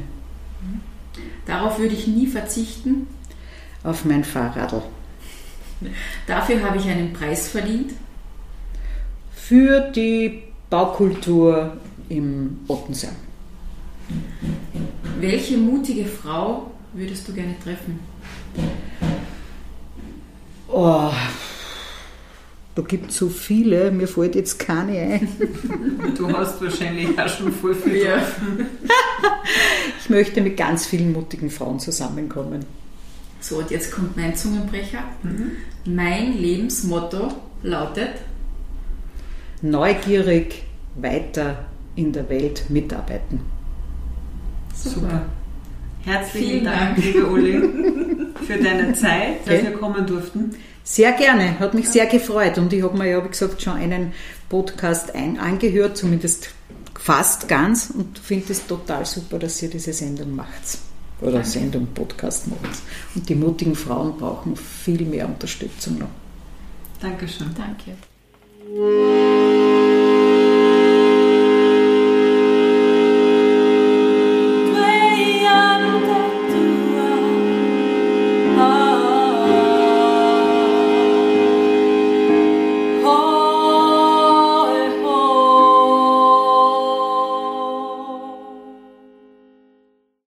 Darauf würde ich nie verzichten auf mein Fahrradl. Dafür habe ich einen Preis verdient. Für die Baukultur im Ottensee. Welche mutige Frau würdest du gerne treffen? Oh, da gibt es so viele, mir fällt jetzt keine ein. <laughs> Du hast wahrscheinlich auch schon voll viel ja. <laughs> Ich möchte mit ganz vielen mutigen Frauen zusammenkommen. So, und jetzt kommt mein Zungenbrecher. Mhm. Mein Lebensmotto lautet Neugierig, weiter in der Welt mitarbeiten. Super. Herzlichen Vielen Dank, Dank, liebe Uli, <laughs> für deine Zeit, dass okay. wir kommen durften. Sehr gerne, hat mich sehr gefreut und ich habe mir ja, wie gesagt, schon einen Podcast ein angehört, zumindest fast ganz und finde es total super, dass ihr diese Sendung macht oder Danke. Sendung, Podcast macht. Und die mutigen Frauen brauchen viel mehr Unterstützung noch. Dankeschön. Danke.